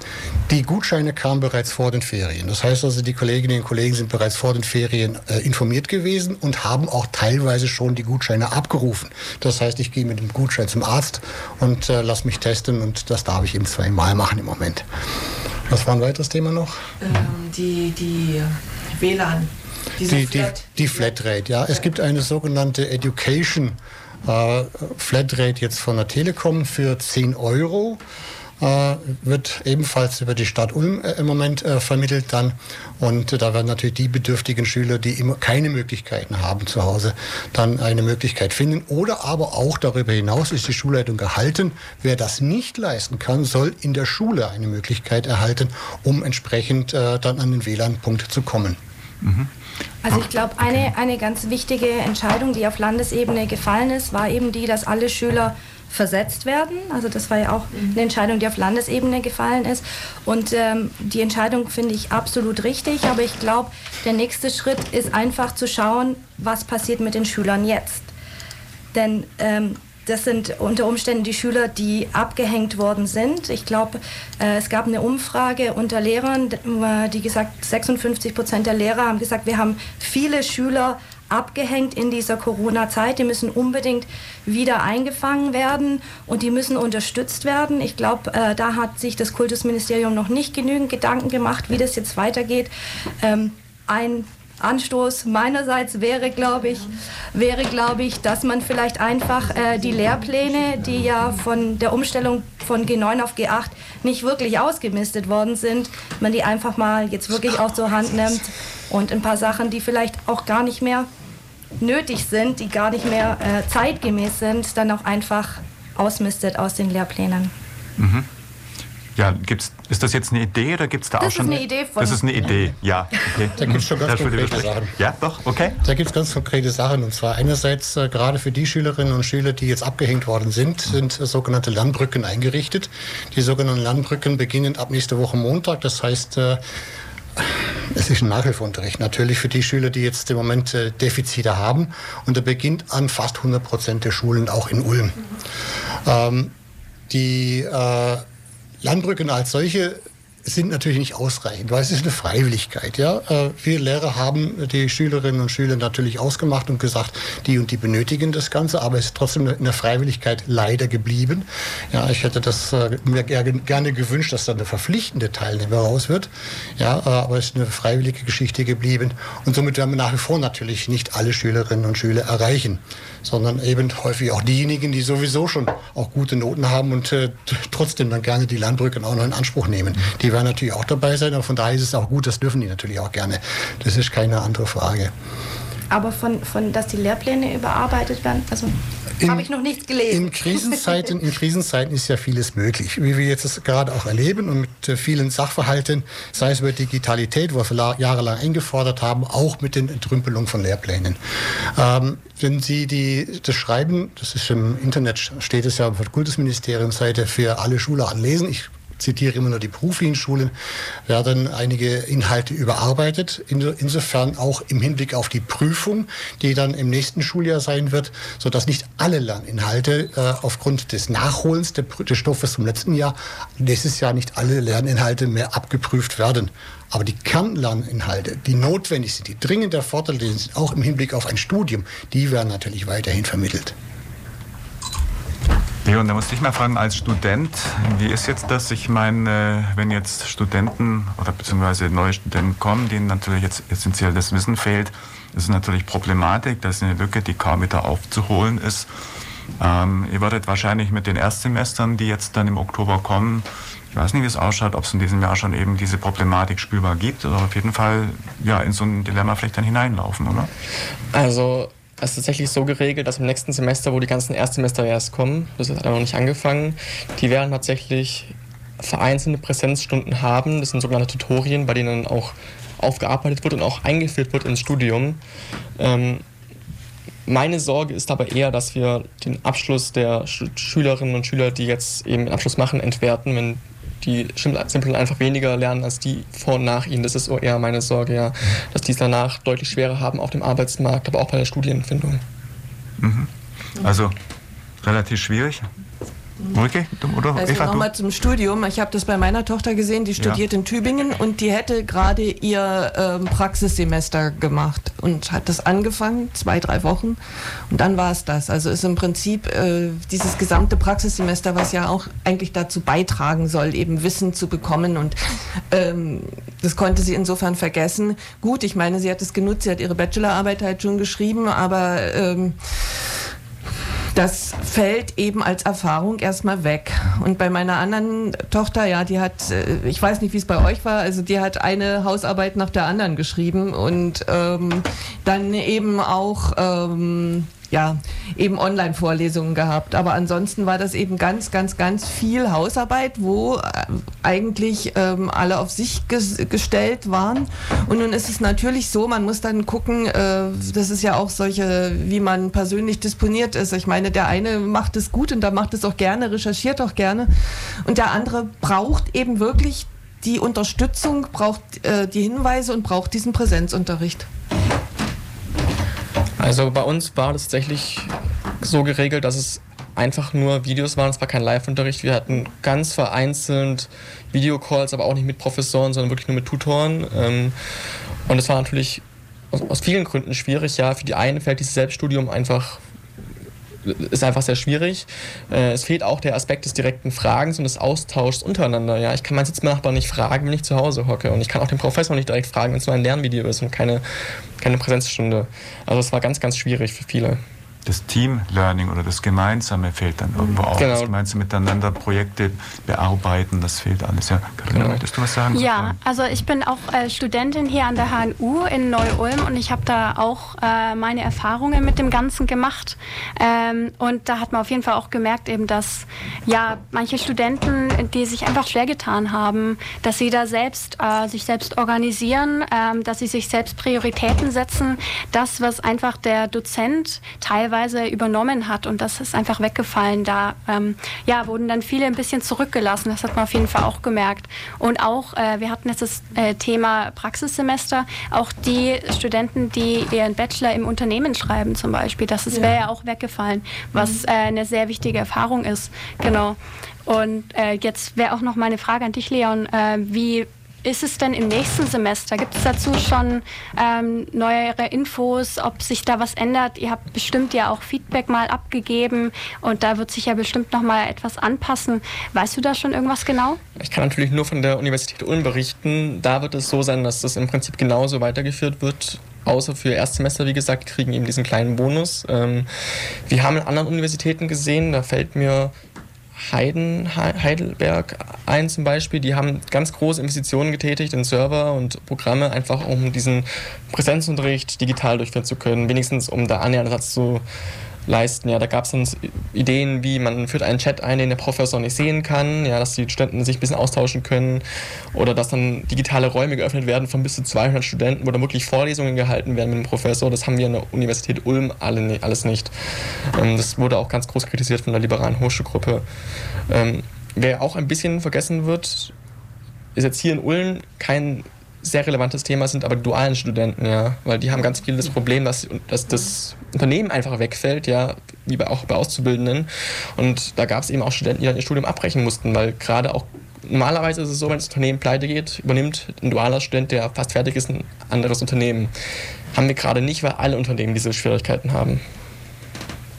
Die Gutscheine kamen bereits vor den Ferien. Das heißt also, die Kolleginnen und Kollegen sind bereits vor den Ferien äh, informiert gewesen und haben auch teilweise schon die Gutscheine abgerufen. Das heißt, ich gehe mit dem Gutschein zum Arzt und äh, lasse mich testen und das darf ich eben zweimal machen im Moment. Was war ein weiteres Thema noch? Ähm, die, die WLAN. Die, die, die, Flatrate, ja. Es gibt eine sogenannte Education äh, Flatrate jetzt von der Telekom für 10 Euro äh, wird ebenfalls über die Stadt Ulm äh, im Moment äh, vermittelt dann. Und da werden natürlich die bedürftigen Schüler, die immer keine Möglichkeiten haben zu Hause, dann eine Möglichkeit finden. Oder aber auch darüber hinaus ist die Schulleitung gehalten. Wer das nicht leisten kann, soll in der Schule eine Möglichkeit erhalten, um entsprechend äh, dann an den WLAN-Punkt zu kommen. Mhm. Also ich glaube, eine, eine ganz wichtige Entscheidung, die auf Landesebene gefallen ist, war eben die, dass alle Schüler versetzt werden. Also das war ja auch eine Entscheidung, die auf Landesebene gefallen ist. Und ähm, die Entscheidung finde ich absolut richtig. Aber ich glaube, der nächste Schritt ist einfach zu schauen, was passiert mit den Schülern jetzt. Denn ähm, das sind unter Umständen die Schüler, die abgehängt worden sind. Ich glaube, äh, es gab eine Umfrage unter Lehrern, die gesagt, 56 Prozent der Lehrer haben gesagt, wir haben viele Schüler abgehängt in dieser Corona-Zeit. Die müssen unbedingt wieder eingefangen werden und die müssen unterstützt werden. Ich glaube, äh, da hat sich das Kultusministerium noch nicht genügend Gedanken gemacht, wie das jetzt weitergeht. Ähm, ein Anstoß meinerseits wäre, glaube ich, wäre, glaube ich, dass man vielleicht einfach äh, die Lehrpläne, die ja von der Umstellung von G9 auf G8 nicht wirklich ausgemistet worden sind, man die einfach mal jetzt wirklich auch zur Hand nimmt und ein paar Sachen, die vielleicht auch gar nicht mehr nötig sind, die gar nicht mehr äh, zeitgemäß sind, dann auch einfach ausmistet aus den Lehrplänen. Mhm. Ja, gibt's, ist das jetzt eine Idee oder gibt es da das auch schon? Das ist eine Idee von. Das ist eine Idee, ja. Okay. Da gibt es schon ganz konkrete Sachen. Ja, doch, okay. Da gibt es ganz konkrete Sachen. Und zwar einerseits äh, gerade für die Schülerinnen und Schüler, die jetzt abgehängt worden sind, sind äh, sogenannte Lernbrücken eingerichtet. Die sogenannten Lernbrücken beginnen ab nächste Woche Montag. Das heißt, äh, es ist ein Nachhilfeunterricht, natürlich für die Schüler, die jetzt im Moment äh, Defizite haben. Und er beginnt an fast 100 Prozent der Schulen, auch in Ulm. Ähm, die äh, Landbrücken als solche sind natürlich nicht ausreichend, weil es ist eine Freiwilligkeit. Ja? Äh, wir Lehrer haben die Schülerinnen und Schüler natürlich ausgemacht und gesagt, die und die benötigen das Ganze, aber es ist trotzdem in der Freiwilligkeit leider geblieben. Ja, ich hätte das äh, mir gerne gewünscht, dass da eine verpflichtende Teilnehmer raus wird. Ja, äh, aber es ist eine freiwillige Geschichte geblieben und somit werden wir nach wie vor natürlich nicht alle Schülerinnen und Schüler erreichen sondern eben häufig auch diejenigen, die sowieso schon auch gute Noten haben und äh, trotzdem dann gerne die Landbrücken auch noch in Anspruch nehmen. Die werden natürlich auch dabei sein, aber von daher ist es auch gut, das dürfen die natürlich auch gerne. Das ist keine andere Frage. Aber von, von dass die Lehrpläne überarbeitet werden, also habe ich noch nichts gelesen. In Krisenzeiten, in Krisenzeiten ist ja vieles möglich, wie wir jetzt gerade auch erleben und mit äh, vielen Sachverhalten, sei es über Digitalität, wo wir jahrelang eingefordert haben, auch mit den Entrümpelungen von Lehrplänen. Ähm, wenn Sie die, das schreiben, das ist im Internet, steht es ja auf der Kultusministeriumsseite für alle Schüler anlesen. Ich zitiere immer nur die beruflichen Schulen, werden einige Inhalte überarbeitet. Insofern auch im Hinblick auf die Prüfung, die dann im nächsten Schuljahr sein wird, sodass nicht alle Lerninhalte äh, aufgrund des Nachholens des Stoffes vom letzten Jahr nächstes Jahr nicht alle Lerninhalte mehr abgeprüft werden. Aber die Kernlerninhalte, die notwendig sind, die dringend erforderlich sind, auch im Hinblick auf ein Studium, die werden natürlich weiterhin vermittelt. Leon, da musste ich mal fragen, als Student, wie ist jetzt das? Ich meine, wenn jetzt Studenten oder beziehungsweise neue Studenten kommen, denen natürlich jetzt essentiell das Wissen fehlt, ist es natürlich Problematik. Das ist eine Lücke, die kaum wieder aufzuholen ist. Ähm, ihr werdet wahrscheinlich mit den Erstsemestern, die jetzt dann im Oktober kommen, ich weiß nicht, wie es ausschaut, ob es in diesem Jahr schon eben diese Problematik spürbar gibt oder auf jeden Fall ja, in so ein Dilemma vielleicht dann hineinlaufen, oder? Also ist tatsächlich so geregelt, dass im nächsten Semester, wo die ganzen Erstsemester erst kommen, das hat noch nicht angefangen, die werden tatsächlich vereinzelte Präsenzstunden haben. Das sind sogenannte Tutorien, bei denen auch aufgearbeitet wird und auch eingeführt wird ins Studium. Ähm, meine Sorge ist aber eher, dass wir den Abschluss der Schülerinnen und Schüler, die jetzt eben den Abschluss machen, entwerten, wenn die simpel einfach weniger lernen als die vor und nach ihnen. Das ist eher meine Sorge, ja, dass die es danach deutlich schwerer haben auf dem Arbeitsmarkt, aber auch bei der Studienfindung. Mhm. Also relativ schwierig. Okay, oder? Also nochmal zum Studium. Ich habe das bei meiner Tochter gesehen, die studiert ja. in Tübingen und die hätte gerade ihr ähm, Praxissemester gemacht und hat das angefangen, zwei, drei Wochen und dann war es das. Also ist im Prinzip äh, dieses gesamte Praxissemester, was ja auch eigentlich dazu beitragen soll, eben Wissen zu bekommen und ähm, das konnte sie insofern vergessen. Gut, ich meine, sie hat es genutzt, sie hat ihre Bachelorarbeit halt schon geschrieben, aber ähm, das fällt eben als Erfahrung erstmal weg. Und bei meiner anderen Tochter, ja, die hat, äh, ich weiß nicht, wie es bei euch war, also die hat eine Hausarbeit nach der anderen geschrieben und ähm, dann eben auch ähm, ja, eben Online-Vorlesungen gehabt. Aber ansonsten war das eben ganz, ganz, ganz viel Hausarbeit, wo äh, eigentlich ähm, alle auf sich ges gestellt waren. Und nun ist es natürlich so, man muss dann gucken, äh, das ist ja auch solche, wie man persönlich disponiert ist. Ich meine, der eine macht es gut und da macht es auch gerne, recherchiert auch gerne. Und der andere braucht eben wirklich die Unterstützung, braucht äh, die Hinweise und braucht diesen Präsenzunterricht. Also bei uns war das tatsächlich so geregelt, dass es einfach nur Videos waren. Es war kein Live-Unterricht. Wir hatten ganz vereinzelt Videocalls, aber auch nicht mit Professoren, sondern wirklich nur mit Tutoren. Ähm, und es war natürlich aus vielen Gründen schwierig. Ja, für die einen fällt dieses Selbststudium einfach ist einfach sehr schwierig. Äh, es fehlt auch der Aspekt des direkten Fragens und des Austauschs untereinander. Ja, ich kann meinen Sitznachbarn nicht fragen, wenn ich zu Hause hocke. Und ich kann auch den Professor nicht direkt fragen, wenn es nur ein Lernvideo ist und keine, keine Präsenzstunde. Also es war ganz, ganz schwierig für viele das Team-Learning oder das Gemeinsame fehlt dann irgendwo auch. Genau. Das gemeinsame miteinander Projekte bearbeiten, das fehlt alles. Ja, Katharina, genau. möchtest du was sagen? Ja, also ich bin auch äh, Studentin hier an der HNU in Neu-Ulm und ich habe da auch äh, meine Erfahrungen mit dem Ganzen gemacht. Ähm, und da hat man auf jeden Fall auch gemerkt, eben, dass ja manche Studenten, die sich einfach schwer getan haben, dass sie da selbst äh, sich selbst organisieren, ähm, dass sie sich selbst Prioritäten setzen. Das, was einfach der Dozent teilweise teilweise übernommen hat und das ist einfach weggefallen. Da ähm, ja, wurden dann viele ein bisschen zurückgelassen. Das hat man auf jeden Fall auch gemerkt. Und auch, äh, wir hatten jetzt das äh, Thema Praxissemester, auch die Studenten, die ihren Bachelor im Unternehmen schreiben zum Beispiel, das ja. wäre ja auch weggefallen, was mhm. äh, eine sehr wichtige Erfahrung ist. Genau. Und äh, jetzt wäre auch noch meine Frage an dich, Leon. Äh, wie ist es denn im nächsten Semester? Gibt es dazu schon ähm, neuere Infos, ob sich da was ändert? Ihr habt bestimmt ja auch Feedback mal abgegeben und da wird sich ja bestimmt noch mal etwas anpassen. Weißt du da schon irgendwas genau? Ich kann natürlich nur von der Universität Ulm berichten. Da wird es so sein, dass das im Prinzip genauso weitergeführt wird außer für Erstsemester, wie gesagt, kriegen eben diesen kleinen Bonus. Ähm, wir haben in anderen Universitäten gesehen, da fällt mir Heiden, Heidelberg ein zum Beispiel, die haben ganz große Investitionen getätigt in Server und Programme, einfach um diesen Präsenzunterricht digital durchführen zu können, wenigstens um da annähernd Satz zu leisten. Ja, da gab es dann Ideen, wie man führt einen Chat ein, den der Professor nicht sehen kann, ja, dass die Studenten sich ein bisschen austauschen können oder dass dann digitale Räume geöffnet werden von bis zu 200 Studenten, wo dann wirklich Vorlesungen gehalten werden mit dem Professor. Das haben wir an der Universität Ulm alle, alles nicht. Ähm, das wurde auch ganz groß kritisiert von der liberalen Hochschulgruppe. Ähm, wer auch ein bisschen vergessen wird, ist jetzt hier in Ulm kein sehr relevantes Thema sind aber dualen Studenten, ja, weil die haben ganz viel das Problem, dass, dass das Unternehmen einfach wegfällt, ja, wie bei, auch bei Auszubildenden. Und da gab es eben auch Studenten, die dann ihr Studium abbrechen mussten, weil gerade auch normalerweise ist es so, wenn das Unternehmen pleite geht, übernimmt ein dualer Student, der fast fertig ist, ein anderes Unternehmen. Haben wir gerade nicht, weil alle Unternehmen diese Schwierigkeiten haben.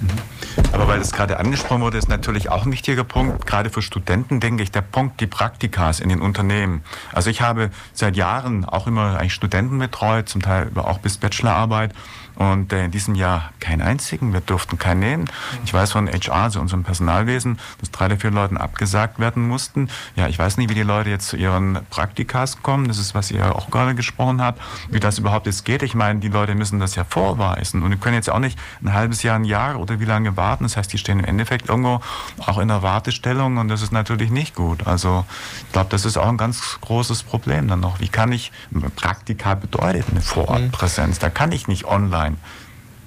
Mhm. Aber weil das gerade angesprochen wurde, ist natürlich auch ein wichtiger Punkt. Gerade für Studenten denke ich, der Punkt, die Praktikas in den Unternehmen. Also ich habe seit Jahren auch immer eigentlich Studenten betreut, zum Teil auch bis Bachelorarbeit. Und äh, in diesem Jahr keinen einzigen. Wir durften keinen nehmen. Ich weiß von HR, also unserem Personalwesen, dass drei der vier Leuten abgesagt werden mussten. Ja, ich weiß nicht, wie die Leute jetzt zu ihren Praktikas kommen. Das ist, was ihr auch gerade gesprochen habt. Wie das überhaupt jetzt geht. Ich meine, die Leute müssen das ja vorweisen. Und können jetzt auch nicht ein halbes Jahr, ein Jahr oder wie lange warten. Das heißt, die stehen im Endeffekt irgendwo auch in der Wartestellung und das ist natürlich nicht gut. Also ich glaube, das ist auch ein ganz großes Problem dann noch. Wie kann ich, Praktika bedeutet eine Vorortpräsenz. Da kann ich nicht online.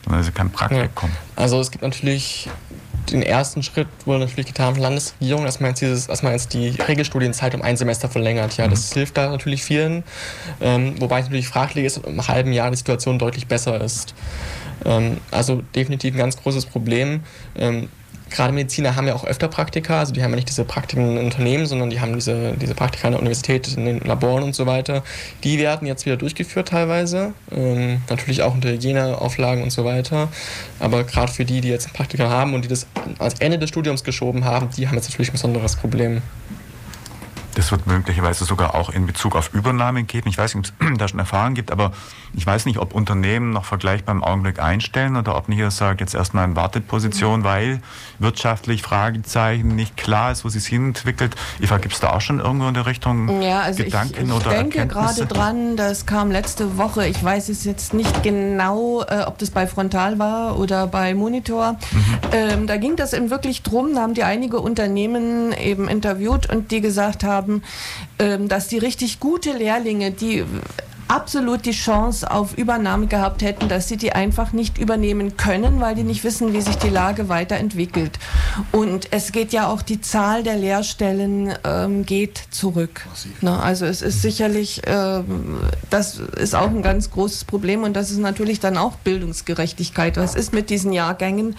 Sondern sie kann Praktikum. Ja. Also es gibt natürlich den ersten Schritt wurde natürlich getan von der Landesregierung, dass man jetzt, dieses, dass man jetzt die Regelstudienzeit um ein Semester verlängert. Ja, mhm. das hilft da natürlich vielen. Ähm, wobei es natürlich fraglich ist, ob im halben Jahr die Situation deutlich besser ist. Ähm, also definitiv ein ganz großes Problem. Ähm, gerade Mediziner haben ja auch öfter Praktika, also die haben ja nicht diese Praktiken in Unternehmen, sondern die haben diese, diese Praktika an der Universität, in den Laboren und so weiter. Die werden jetzt wieder durchgeführt teilweise, ähm, natürlich auch unter Hygieneauflagen und so weiter. Aber gerade für die, die jetzt Praktika haben und die das ans Ende des Studiums geschoben haben, die haben jetzt natürlich ein besonderes Problem. Das wird möglicherweise sogar auch in Bezug auf Übernahmen geben. Ich weiß nicht, ob es [clears throat] da schon Erfahrungen gibt, aber ich weiß nicht, ob Unternehmen noch vergleichbar im Augenblick einstellen oder ob nicht ihr sagt, jetzt erstmal in Warteposition, weil wirtschaftlich Fragezeichen nicht klar ist, wo sie es hinentwickelt. Eva, gibt es da auch schon irgendwo in der Richtung ja, also Gedanken ich, ich oder denke gerade dran, das kam letzte Woche, ich weiß es jetzt nicht genau, äh, ob das bei Frontal war oder bei Monitor. Mhm. Ähm, da ging das eben wirklich drum, da haben die einige Unternehmen eben interviewt und die gesagt haben, haben, ähm, dass die richtig gute Lehrlinge, die absolut die Chance auf Übernahme gehabt hätten, dass sie die einfach nicht übernehmen können, weil die nicht wissen, wie sich die Lage weiterentwickelt. Und es geht ja auch die Zahl der Lehrstellen ähm, geht zurück. Na, also es ist sicherlich, ähm, das ist auch ein ganz großes Problem und das ist natürlich dann auch Bildungsgerechtigkeit. Was ist mit diesen Jahrgängen,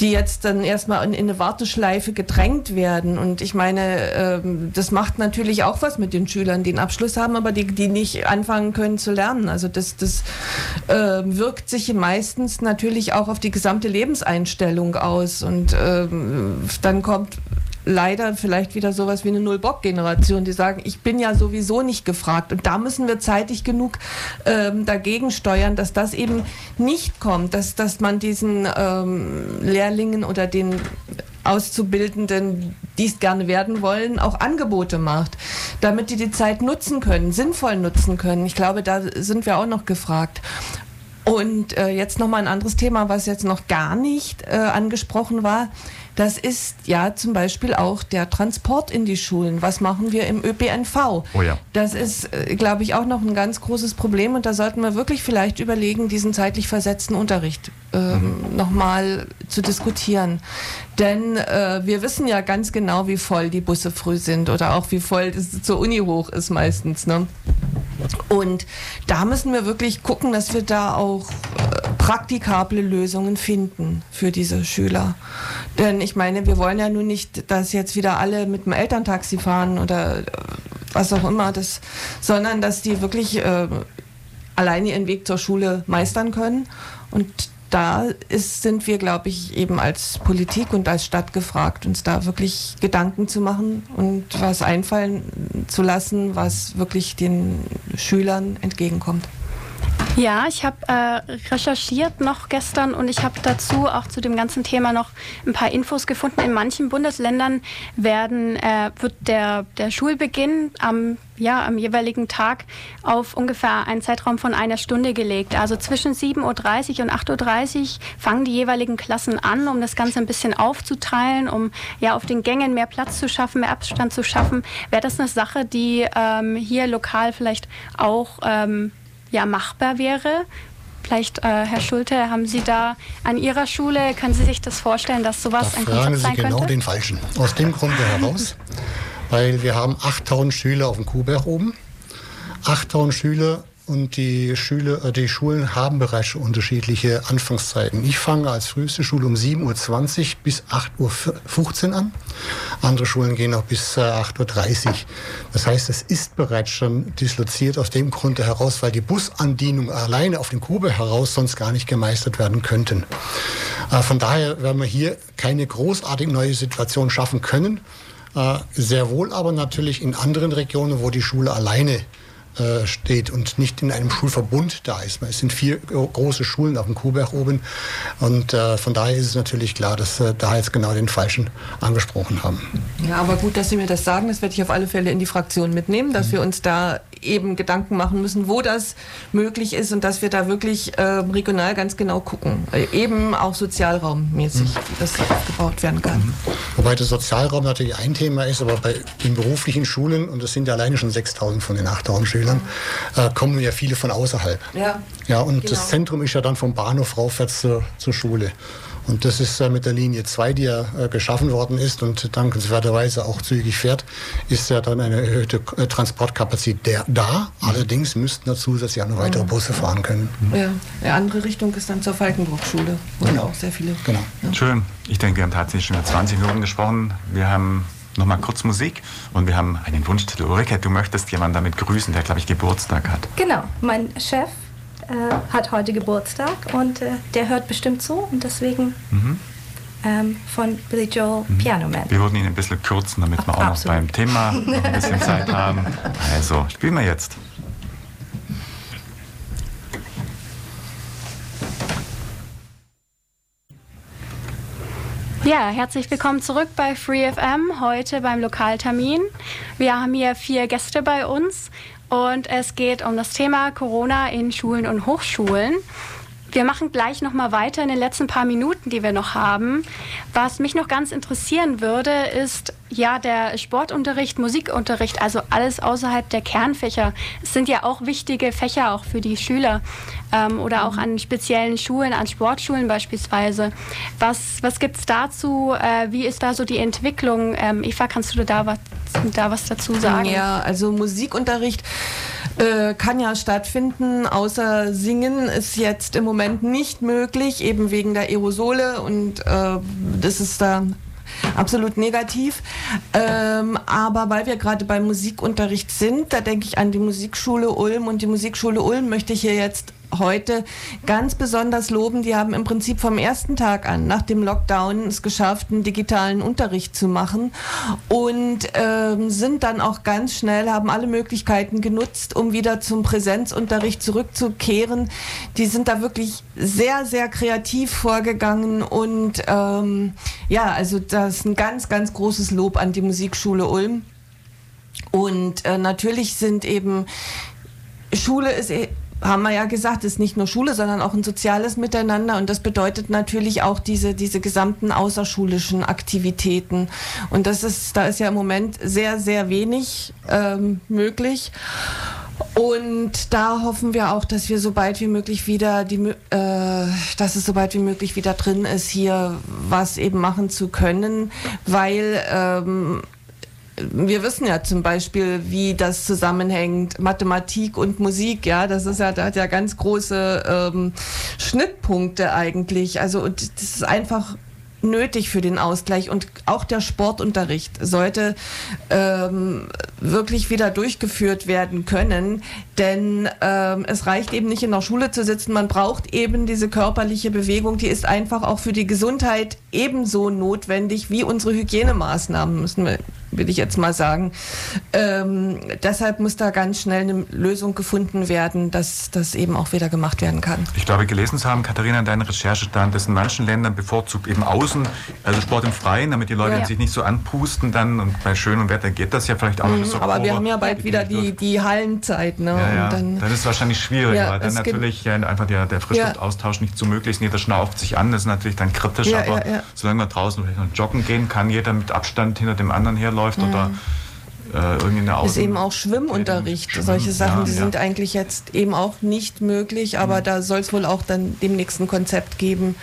die jetzt dann erstmal in, in eine Warteschleife gedrängt werden? Und ich meine, ähm, das macht natürlich auch was mit den Schülern, die einen Abschluss haben, aber die, die nicht anfangen können zu lernen. Also das, das äh, wirkt sich meistens natürlich auch auf die gesamte Lebenseinstellung aus. Und äh, dann kommt leider vielleicht wieder sowas wie eine Null-Bock-Generation, die sagen, ich bin ja sowieso nicht gefragt. Und da müssen wir zeitig genug ähm, dagegen steuern, dass das eben nicht kommt, dass, dass man diesen ähm, Lehrlingen oder den Auszubildenden, die es gerne werden wollen, auch Angebote macht, damit die die Zeit nutzen können, sinnvoll nutzen können. Ich glaube, da sind wir auch noch gefragt. Und äh, jetzt noch mal ein anderes Thema, was jetzt noch gar nicht äh, angesprochen war. Das ist ja zum Beispiel auch der Transport in die Schulen. Was machen wir im ÖPNV? Oh ja. Das ist, äh, glaube ich, auch noch ein ganz großes Problem und da sollten wir wirklich vielleicht überlegen, diesen zeitlich versetzten Unterricht ähm, mhm. nochmal zu diskutieren. Denn äh, wir wissen ja ganz genau, wie voll die Busse früh sind oder auch wie voll es zur Uni hoch ist meistens. Ne? Und da müssen wir wirklich gucken, dass wir da auch äh, praktikable Lösungen finden für diese Schüler. Denn ich meine, wir wollen ja nun nicht, dass jetzt wieder alle mit dem Elterntaxi fahren oder äh, was auch immer, das, sondern dass die wirklich äh, alleine ihren Weg zur Schule meistern können. Und da ist, sind wir, glaube ich, eben als Politik und als Stadt gefragt, uns da wirklich Gedanken zu machen und was einfallen zu lassen, was wirklich den Schülern entgegenkommt. Ja, ich habe äh, recherchiert noch gestern und ich habe dazu auch zu dem ganzen Thema noch ein paar Infos gefunden. In manchen Bundesländern werden, äh, wird der, der Schulbeginn am, ja, am jeweiligen Tag auf ungefähr einen Zeitraum von einer Stunde gelegt. Also zwischen 7.30 Uhr und 8.30 Uhr fangen die jeweiligen Klassen an, um das Ganze ein bisschen aufzuteilen, um ja auf den Gängen mehr Platz zu schaffen, mehr Abstand zu schaffen. Wäre das eine Sache, die ähm, hier lokal vielleicht auch ähm, ja machbar wäre. Vielleicht, äh, Herr Schulte, haben Sie da an Ihrer Schule, können Sie sich das vorstellen, dass sowas da ein Konzept sein Sie genau könnte? den Falschen. Aus dem Grunde heraus, [laughs] weil wir haben 8000 Schüler auf dem Kuhberg oben. 8000 Schüler und die, Schüler, äh, die Schulen haben bereits unterschiedliche Anfangszeiten. Ich fange als früheste Schule um 7.20 Uhr bis 8.15 Uhr an. Andere Schulen gehen auch bis äh, 8.30 Uhr. Das heißt, es ist bereits schon disloziert aus dem Grunde heraus, weil die Busandienung alleine auf den Kube heraus sonst gar nicht gemeistert werden könnten. Äh, von daher werden wir hier keine großartig neue Situation schaffen können. Äh, sehr wohl aber natürlich in anderen Regionen, wo die Schule alleine äh, steht und nicht in einem Schulverbund da ist. Es sind vier große Schulen auf dem Kuhberg oben und äh, von daher ist es natürlich klar, dass äh, da jetzt genau den Falschen angesprochen haben. Ja, aber gut, dass Sie mir das sagen. Das werde ich auf alle Fälle in die Fraktion mitnehmen, dass mhm. wir uns da eben Gedanken machen müssen, wo das möglich ist und dass wir da wirklich äh, regional ganz genau gucken. Äh, eben auch sozialraummäßig, mhm. wie das aufgebaut werden kann. Mhm. Wobei der Sozialraum natürlich ein Thema ist, aber bei den beruflichen Schulen, und das sind ja alleine schon 6000 von den 8000 Schülern, Schülern, äh, kommen ja viele von außerhalb. Ja, ja und genau. das Zentrum ist ja dann vom Bahnhof raufwärts zur, zur Schule. Und das ist äh, mit der Linie 2, die ja äh, geschaffen worden ist und dankenswerterweise auch zügig fährt, ist ja dann eine erhöhte äh, Transportkapazität da. Allerdings müssten da zusätzlich auch noch weitere Busse fahren können. Ja, die andere Richtung ist dann zur Falkenbruch-Schule, wo genau. auch sehr viele. Genau. Ja. Schön. Ich denke, wir haben tatsächlich schon 20 Minuten gesprochen. Wir haben noch mal kurz Musik und wir haben einen Wunschtitel. Ulrike, du möchtest jemanden damit grüßen, der, glaube ich, Geburtstag hat. Genau, mein Chef äh, hat heute Geburtstag und äh, der hört bestimmt zu und deswegen mhm. ähm, von Billy Joel mhm. Piano Man. Wir würden ihn ein bisschen kürzen, damit Ach, wir auch absolut. noch beim Thema noch ein bisschen [laughs] Zeit haben. Also, spielen wir jetzt. Ja, herzlich willkommen zurück bei FreeFM, heute beim Lokaltermin. Wir haben hier vier Gäste bei uns und es geht um das Thema Corona in Schulen und Hochschulen. Wir machen gleich noch mal weiter in den letzten paar Minuten, die wir noch haben. Was mich noch ganz interessieren würde, ist ja der Sportunterricht, Musikunterricht, also alles außerhalb der Kernfächer. Es sind ja auch wichtige Fächer auch für die Schüler ähm, oder auch an speziellen Schulen, an Sportschulen beispielsweise. Was, was gibt es dazu? Äh, wie ist da so die Entwicklung? Ähm, Eva, kannst du da was, da was dazu sagen? Ja, also Musikunterricht äh, kann ja stattfinden, außer Singen ist jetzt im Moment nicht möglich, eben wegen der Aerosole und äh, das ist da absolut negativ. Ähm, aber weil wir gerade beim Musikunterricht sind, da denke ich an die Musikschule Ulm und die Musikschule Ulm möchte ich hier jetzt heute ganz besonders loben. Die haben im Prinzip vom ersten Tag an nach dem Lockdown es geschafft, einen digitalen Unterricht zu machen und ähm, sind dann auch ganz schnell, haben alle Möglichkeiten genutzt, um wieder zum Präsenzunterricht zurückzukehren. Die sind da wirklich sehr, sehr kreativ vorgegangen und ähm, ja, also das ist ein ganz, ganz großes Lob an die Musikschule Ulm. Und äh, natürlich sind eben Schule ist haben wir ja gesagt, ist nicht nur Schule, sondern auch ein soziales Miteinander und das bedeutet natürlich auch diese, diese gesamten außerschulischen Aktivitäten. Und das ist, da ist ja im Moment sehr, sehr wenig ähm, möglich. Und da hoffen wir auch, dass wir so bald wie möglich wieder die, äh, dass es so bald wie möglich wieder drin ist, hier was eben machen zu können, weil ähm, wir wissen ja zum Beispiel, wie das zusammenhängt, Mathematik und Musik, ja, das ist ja, da hat ja ganz große ähm, Schnittpunkte eigentlich. Also das ist einfach nötig für den Ausgleich. Und auch der Sportunterricht sollte ähm, wirklich wieder durchgeführt werden können, denn ähm, es reicht eben nicht in der Schule zu sitzen, man braucht eben diese körperliche Bewegung, die ist einfach auch für die Gesundheit ebenso notwendig wie unsere Hygienemaßnahmen, müssen wir will ich jetzt mal sagen. Ähm, deshalb muss da ganz schnell eine Lösung gefunden werden, dass das eben auch wieder gemacht werden kann. Ich glaube, gelesen zu haben, Katharina, in deiner Recherche stand, dass in manchen Ländern bevorzugt eben außen, also Sport im Freien, damit die Leute ja. sich nicht so anpusten dann und bei schönem Wetter geht das ja vielleicht auch mhm, bis Aber wir haben ja bald wieder die, die Hallenzeit. Ne? Ja, ja. Dann, dann, ist es wahrscheinlich schwierig, weil dann natürlich einfach der, der Frischluftaustausch nicht so möglich ist. Jeder schnauft sich an, das ist natürlich dann kritisch, aber solange man draußen vielleicht noch joggen gehen kann, jeder mit Abstand hinter dem anderen herläuft läuft mhm. oder äh, irgendwie eine Ist eben auch Schwimmunterricht. Schwimmen, Solche Sachen, ja, die ja. sind eigentlich jetzt eben auch nicht möglich, aber mhm. da soll es wohl auch dann demnächst ein Konzept geben,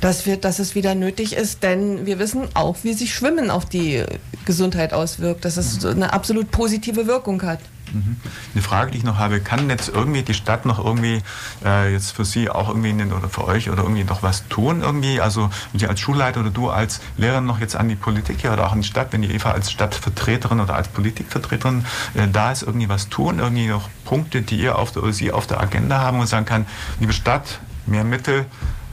dass, wir, dass es wieder nötig ist, denn wir wissen auch, wie sich Schwimmen auf die Gesundheit auswirkt, dass es mhm. eine absolut positive Wirkung hat. Mhm. Eine Frage, die ich noch habe, kann jetzt irgendwie die Stadt noch irgendwie äh, jetzt für Sie auch irgendwie oder für euch oder irgendwie noch was tun irgendwie? Also Sie als Schulleiter oder du als Lehrer noch jetzt an die Politik hier oder auch an die Stadt, wenn die Eva als Stadtvertreterin oder als Politikvertreterin äh, da ist, irgendwie was tun, irgendwie noch Punkte, die ihr auf der, oder Sie auf der Agenda haben und sagen kann, liebe Stadt, mehr Mittel,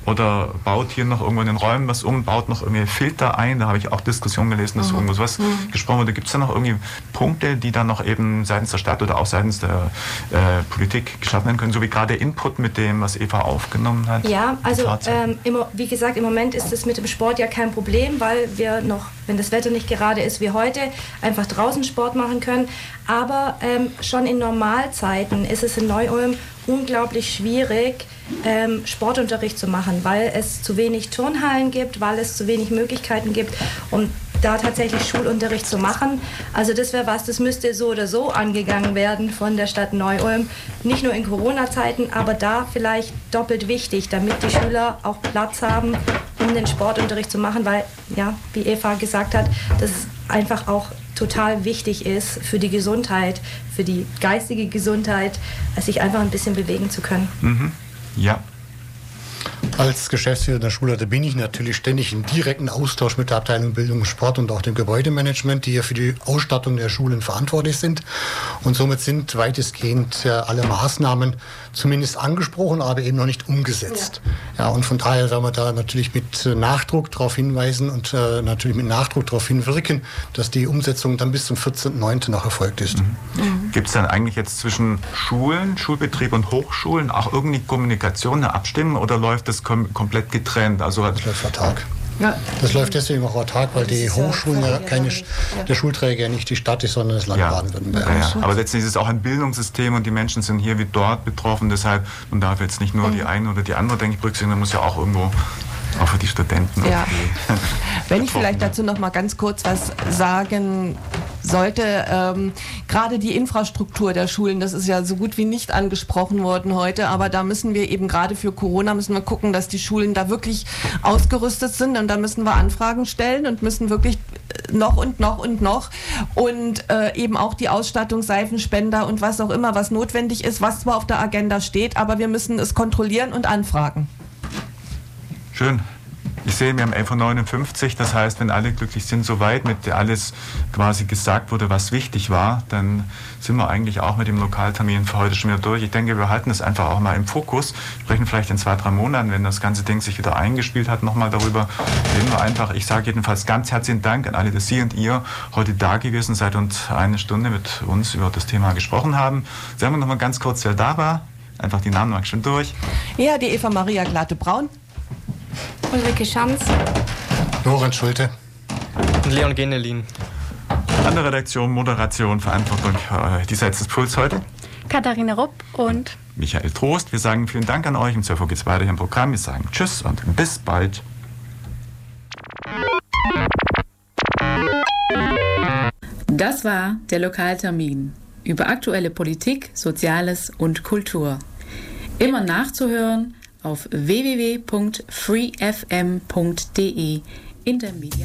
oder baut hier noch irgendwo in den Räumen was um, baut noch irgendwie Filter ein. Da habe ich auch Diskussionen gelesen, dass mhm. irgendwo sowas mhm. gesprochen wurde. Gibt es da noch irgendwie Punkte, die dann noch eben seitens der Stadt oder auch seitens der äh, Politik geschaffen werden können, so wie gerade der Input mit dem, was Eva aufgenommen hat? Ja, also ähm, immer, wie gesagt, im Moment ist es mit dem Sport ja kein Problem, weil wir noch, wenn das Wetter nicht gerade ist wie heute, einfach draußen Sport machen können. Aber ähm, schon in Normalzeiten ist es in Neu-Ulm unglaublich schwierig, ähm, Sportunterricht zu machen, weil es zu wenig Turnhallen gibt, weil es zu wenig Möglichkeiten gibt, um da tatsächlich Schulunterricht zu machen. Also das wäre was, das müsste so oder so angegangen werden von der Stadt Neu-Ulm. Nicht nur in Corona-Zeiten, aber da vielleicht doppelt wichtig, damit die Schüler auch Platz haben, um den Sportunterricht zu machen, weil, ja, wie Eva gesagt hat, das einfach auch total wichtig ist für die Gesundheit, für die geistige Gesundheit, sich einfach ein bisschen bewegen zu können. Mhm. Ja, als Geschäftsführer der Schule, da bin ich natürlich ständig in direkten Austausch mit der Abteilung Bildung und Sport und auch dem Gebäudemanagement, die ja für die Ausstattung der Schulen verantwortlich sind. Und somit sind weitestgehend alle Maßnahmen zumindest angesprochen, aber eben noch nicht umgesetzt. Ja, ja und von daher werden wir da natürlich mit Nachdruck darauf hinweisen und äh, natürlich mit Nachdruck darauf hinwirken, dass die Umsetzung dann bis zum 14.09. noch erfolgt ist. Mhm. Mhm. Gibt es dann eigentlich jetzt zwischen Schulen, Schulbetrieb und Hochschulen auch irgendwie Kommunikation, eine Abstimmung oder läuft das kom komplett getrennt. Also das läuft autark. Ja. Das läuft deswegen auch autark, weil die Hochschulen ja keine, der Schulträger nicht die Stadt ist, sondern das Land ja. Baden-Württemberg. Ja, Aber letztendlich ist es auch ein Bildungssystem und die Menschen sind hier wie dort betroffen. Deshalb, man darf jetzt nicht nur die eine oder die andere, denke ich, berücksichtigen, man muss ja auch irgendwo auch für die Studenten. Ja. Wenn ich vielleicht dazu noch mal ganz kurz was sagen sollte, ähm, gerade die Infrastruktur der Schulen, das ist ja so gut wie nicht angesprochen worden heute, aber da müssen wir eben gerade für Corona müssen wir gucken, dass die Schulen da wirklich ausgerüstet sind und da müssen wir Anfragen stellen und müssen wirklich noch und noch und noch und äh, eben auch die Ausstattung, Seifenspender und was auch immer, was notwendig ist, was zwar auf der Agenda steht, aber wir müssen es kontrollieren und anfragen. Schön. Ich sehe, wir haben 11.59 Uhr, das heißt, wenn alle glücklich sind, soweit mit alles quasi gesagt wurde, was wichtig war, dann sind wir eigentlich auch mit dem Lokaltermin für heute schon wieder durch. Ich denke, wir halten das einfach auch mal im Fokus, sprechen vielleicht in zwei, drei Monaten, wenn das ganze Ding sich wieder eingespielt hat, nochmal darüber. Reden wir einfach. Ich sage jedenfalls ganz herzlichen Dank an alle, dass Sie und ihr heute da gewesen seid und eine Stunde mit uns über das Thema gesprochen haben. Sagen wir nochmal ganz kurz, wer da war. Einfach die Namen mal schon durch. Ja, die Eva Maria Glatte-Braun. Ulrike Schanz. Lorenz Schulte. Und Leon Genelin. An der Redaktion, Moderation, Verantwortung äh, diesseits des Puls heute. Katharina Rupp und Michael Trost. Wir sagen vielen Dank an euch. Um 12 Uhr geht es weiter hier im Programm. Wir sagen Tschüss und bis bald. Das war der Lokaltermin über aktuelle Politik, Soziales und Kultur. Immer nachzuhören auf www.freefm.de in der Media